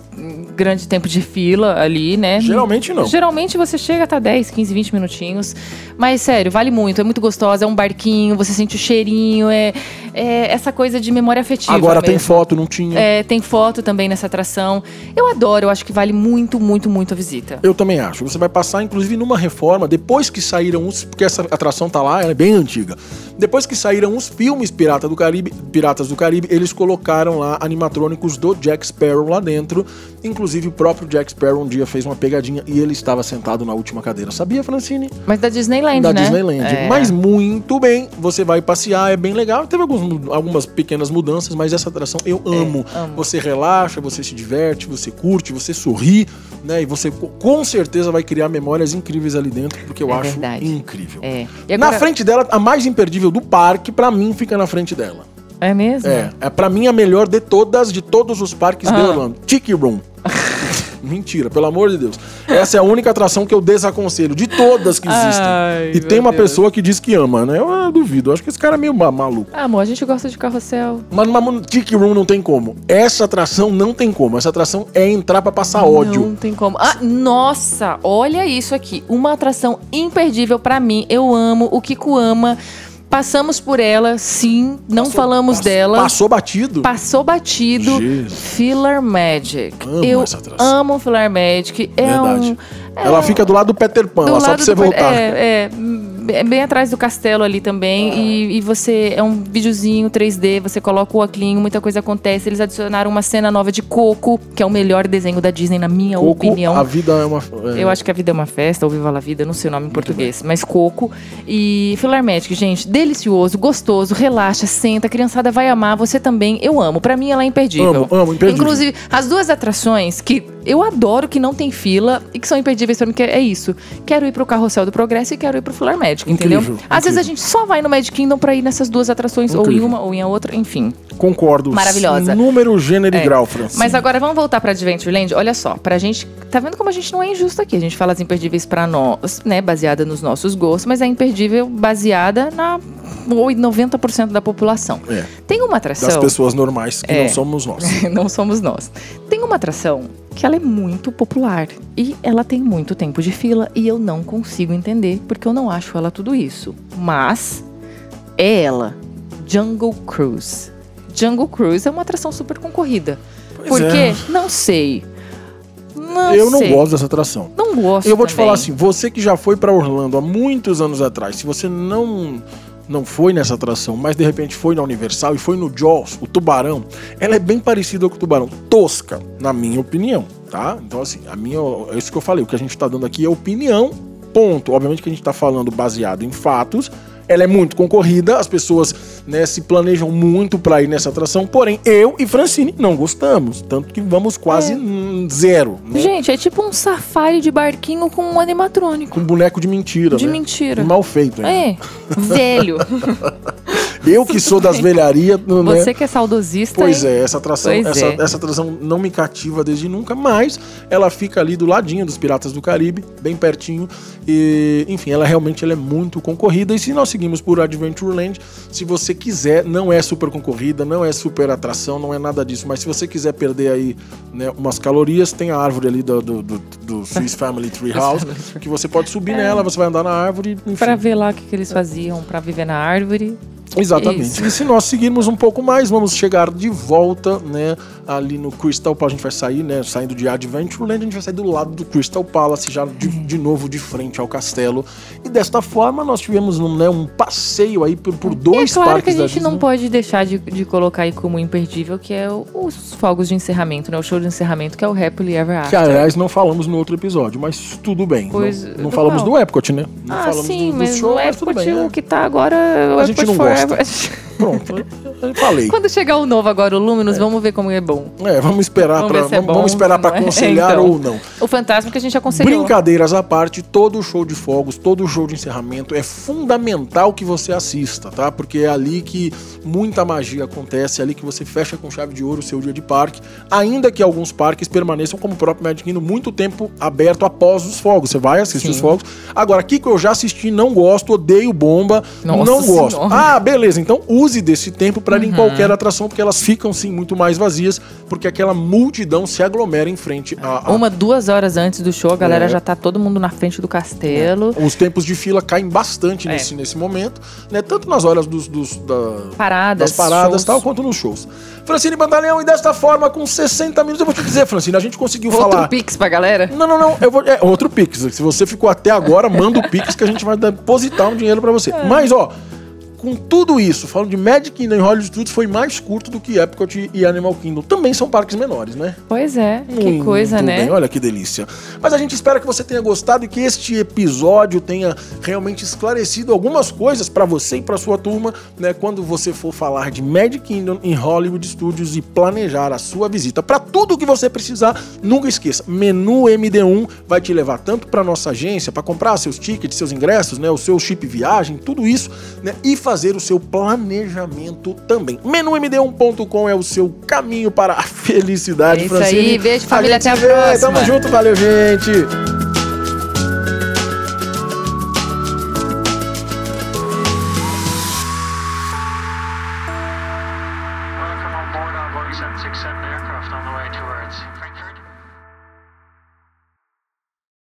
grande tempo de fila ali, né? Geralmente não. Geralmente você chega até 10, 15, 20 minutinhos. Mas sério, vale muito, é muito gostosa, é um barquinho, você sente o cheirinho, é, é essa coisa de memória afetiva. Agora mesmo. tem foto, não tinha? É, tem foto também nessa atração. Eu adoro, eu acho que vale muito, muito, muito a visita. Eu também acho. Você vai passar, inclusive, numa reforma, depois que saíram os. Porque essa atração tá lá, ela é bem antiga. Depois que saíram os filmes Pirata do Caribe, Piratas do Caribe, eles colocaram lá animatrônicos do Jack Sparrow lá dentro. Inclusive, o próprio Jack Sparrow um dia fez uma pegadinha e ele estava sentado na última cadeira. Sabia, Francine? Mas da Disneyland, da né? Da Disneyland. É. Mas muito bem. Você vai passear, é bem legal. Teve alguns, algumas pequenas mudanças, mas essa atração eu é, amo. amo. Você relaxa, você se diverte, você curte, você sorri, né? E você com certeza vai criar memórias incríveis ali dentro, porque eu é acho verdade. incrível. É. Agora... Na frente dela, a mais imperdível do parque, para mim, fica na frente dela. É mesmo? É. É para mim a melhor de todas, de todos os parques ah. de Orlando. Tiki Room. [LAUGHS] Mentira, pelo amor de Deus. Essa é a única atração que eu desaconselho, de todas que existem. Ai, e tem uma Deus. pessoa que diz que ama, né? Eu, eu, duvido. Eu acho que esse cara é meio maluco. Ah, amor, a gente gosta de carrossel. Mas numa Tiki Room não tem como. Essa atração não tem como. Essa atração é entrar para passar ódio. Não tem como. Ah, nossa, olha isso aqui. Uma atração imperdível para mim. Eu amo. O Kiko ama. Passamos por ela, sim, não passou, falamos passou, dela. Passou batido? Passou batido. Jesus. Filler Magic. Amo Eu amo Filler Magic. É Verdade. Um, é ela um, fica do lado do Peter Pan, lá, só pra você voltar. É, é é bem atrás do castelo ali também. Ah. E, e, você. É um videozinho 3D, você coloca o óculos, muita coisa acontece. Eles adicionaram uma cena nova de Coco, que é o melhor desenho da Disney, na minha Coco, opinião. A vida é uma. É... Eu acho que a vida é uma festa, ou Viva la Vida, não sei o nome em Muito português. Bem. Mas Coco. E Filar Magic, gente, delicioso, gostoso, relaxa, senta, a criançada vai amar, você também. Eu amo. Para mim, ela é imperdível. Amo, amo, imperdível. Inclusive, as duas atrações que eu adoro que não tem fila e que são imperdíveis pra mim, que é isso. Quero ir pro Carrossel do Progresso e quero ir pro Fuller Magic, incrível, entendeu? Incrível. Às vezes a gente só vai no Magic Kingdom pra ir nessas duas atrações, incrível. ou em uma ou em outra, enfim. Concordo. Maravilhosa. Número, gênero é. e grau, Francisco. Mas agora vamos voltar pra Adventureland. Olha só, pra gente. Tá vendo como a gente não é injusto aqui? A gente fala as imperdíveis pra nós, né? Baseada nos nossos gostos, mas é imperdível baseada na ou 90% da população. É. Tem uma atração. Das pessoas normais, que é. não somos nós. [LAUGHS] não somos nós. Uma atração que ela é muito popular e ela tem muito tempo de fila e eu não consigo entender porque eu não acho ela tudo isso. Mas é ela, Jungle Cruise. Jungle Cruise é uma atração super concorrida. Pois Por quê? É. Não sei. Não eu sei. não gosto dessa atração. Não gosto. Eu vou também. te falar assim, você que já foi para Orlando há muitos anos atrás, se você não não foi nessa atração, mas de repente foi na Universal e foi no Jaws, o tubarão, ela é bem parecida com o tubarão, tosca, na minha opinião, tá? Então, assim, a minha, é isso que eu falei, o que a gente tá dando aqui é opinião, ponto. Obviamente que a gente tá falando baseado em fatos, ela é muito concorrida, as pessoas né, se planejam muito para ir nessa atração, porém eu e Francine não gostamos, tanto que vamos quase é. zero. Né? Gente, é tipo um safari de barquinho com um animatrônico. Com um boneco de mentira, De né? mentira. mal feito, hein? É, velho. [LAUGHS] Eu que sou das velharias. Né? Você que é saudosista. Pois é, essa atração, essa, é. essa atração não me cativa desde nunca, mas ela fica ali do ladinho dos Piratas do Caribe, bem pertinho. E, enfim, ela realmente ela é muito concorrida. E se nós seguimos por Adventureland, se você quiser, não é super concorrida, não é super atração, não é nada disso. Mas se você quiser perder aí né, umas calorias, tem a árvore ali do, do, do, do Swiss Family [LAUGHS] Tree House, que você pode subir é. nela, você vai andar na árvore. Para ver lá o que, que eles faziam para viver na árvore. Exatamente. Isso. E se nós seguirmos um pouco mais, vamos chegar de volta, né, ali no Crystal Palace. A gente vai sair, né, saindo de Adventureland, a gente vai sair do lado do Crystal Palace, já de, de novo de frente ao castelo. E desta forma, nós tivemos um, né, um passeio aí por, por dois e é claro parques que a gente não pode deixar de, de colocar aí como imperdível, que é o, os fogos de encerramento, né, o show de encerramento, que é o Happily Ever After. Que, aliás, não falamos no outro episódio, mas tudo bem. Pois, não, não falamos qual? do Epcot, né? Não ah, falamos sim, do, do mas show, o Epcot, mas bem, o é. que tá agora... É a gente não Forever. Gosta. Pronto, [LAUGHS] eu falei. Quando chegar o novo agora, o Luminous, é. vamos ver como é bom. É, vamos esperar vamos, pra, é vamos, bom, vamos esperar para [LAUGHS] é? aconselhar então, ou não. O fantasma que a gente aconselhou. Brincadeiras à parte, todo show de fogos, todo show de encerramento é fundamental que você assista, tá? Porque é ali que muita magia acontece, é ali que você fecha com chave de ouro o seu dia de parque, ainda que alguns parques permaneçam como o próprio Magic Kingdom muito tempo aberto após os fogos. Você vai assistir Sim. os fogos. Agora, aqui que eu já assisti, não gosto, odeio bomba, Nossa não gosto. Senhora. Ah, beleza, então use desse tempo para uhum. ir em qualquer atração, porque elas ficam sim muito mais vazias, porque aquela multidão se aglomera em frente a. a... Uma, duas horas antes do show, a galera é. já tá todo mundo na frente do castelo. É. Os tempos de fila caem bastante é. nesse, nesse momento, né? Tanto nas horas dos, dos da, paradas, das paradas tal, quanto nos shows. Francine Bandaleão, e desta forma, com 60 minutos, eu vou te dizer, Francine, a gente conseguiu outro falar. Outro Pix pra galera? Não, não, não. Eu vou, é, outro Pix. Se você ficou até agora, manda o Pix que a gente vai depositar um dinheiro para você. É. Mas, ó com tudo isso, falando de Magic Kingdom e Hollywood Studios, foi mais curto do que Epcot e Animal Kingdom. Também são parques menores, né? Pois é, que Muito coisa, né? Bem, olha que delícia. Mas a gente espera que você tenha gostado e que este episódio tenha realmente esclarecido algumas coisas para você e para sua turma, né? Quando você for falar de Magic Kingdom e Hollywood Studios e planejar a sua visita. Para tudo que você precisar, nunca esqueça, menu MD1 vai te levar tanto para nossa agência para comprar seus tickets, seus ingressos, né? O seu chip viagem, tudo isso, né? E fazer fazer o seu planejamento também. MenuMD1.com é o seu caminho para a felicidade, é isso Francine. aí, beijo família, até a vê. próxima. Tamo junto, valeu, gente.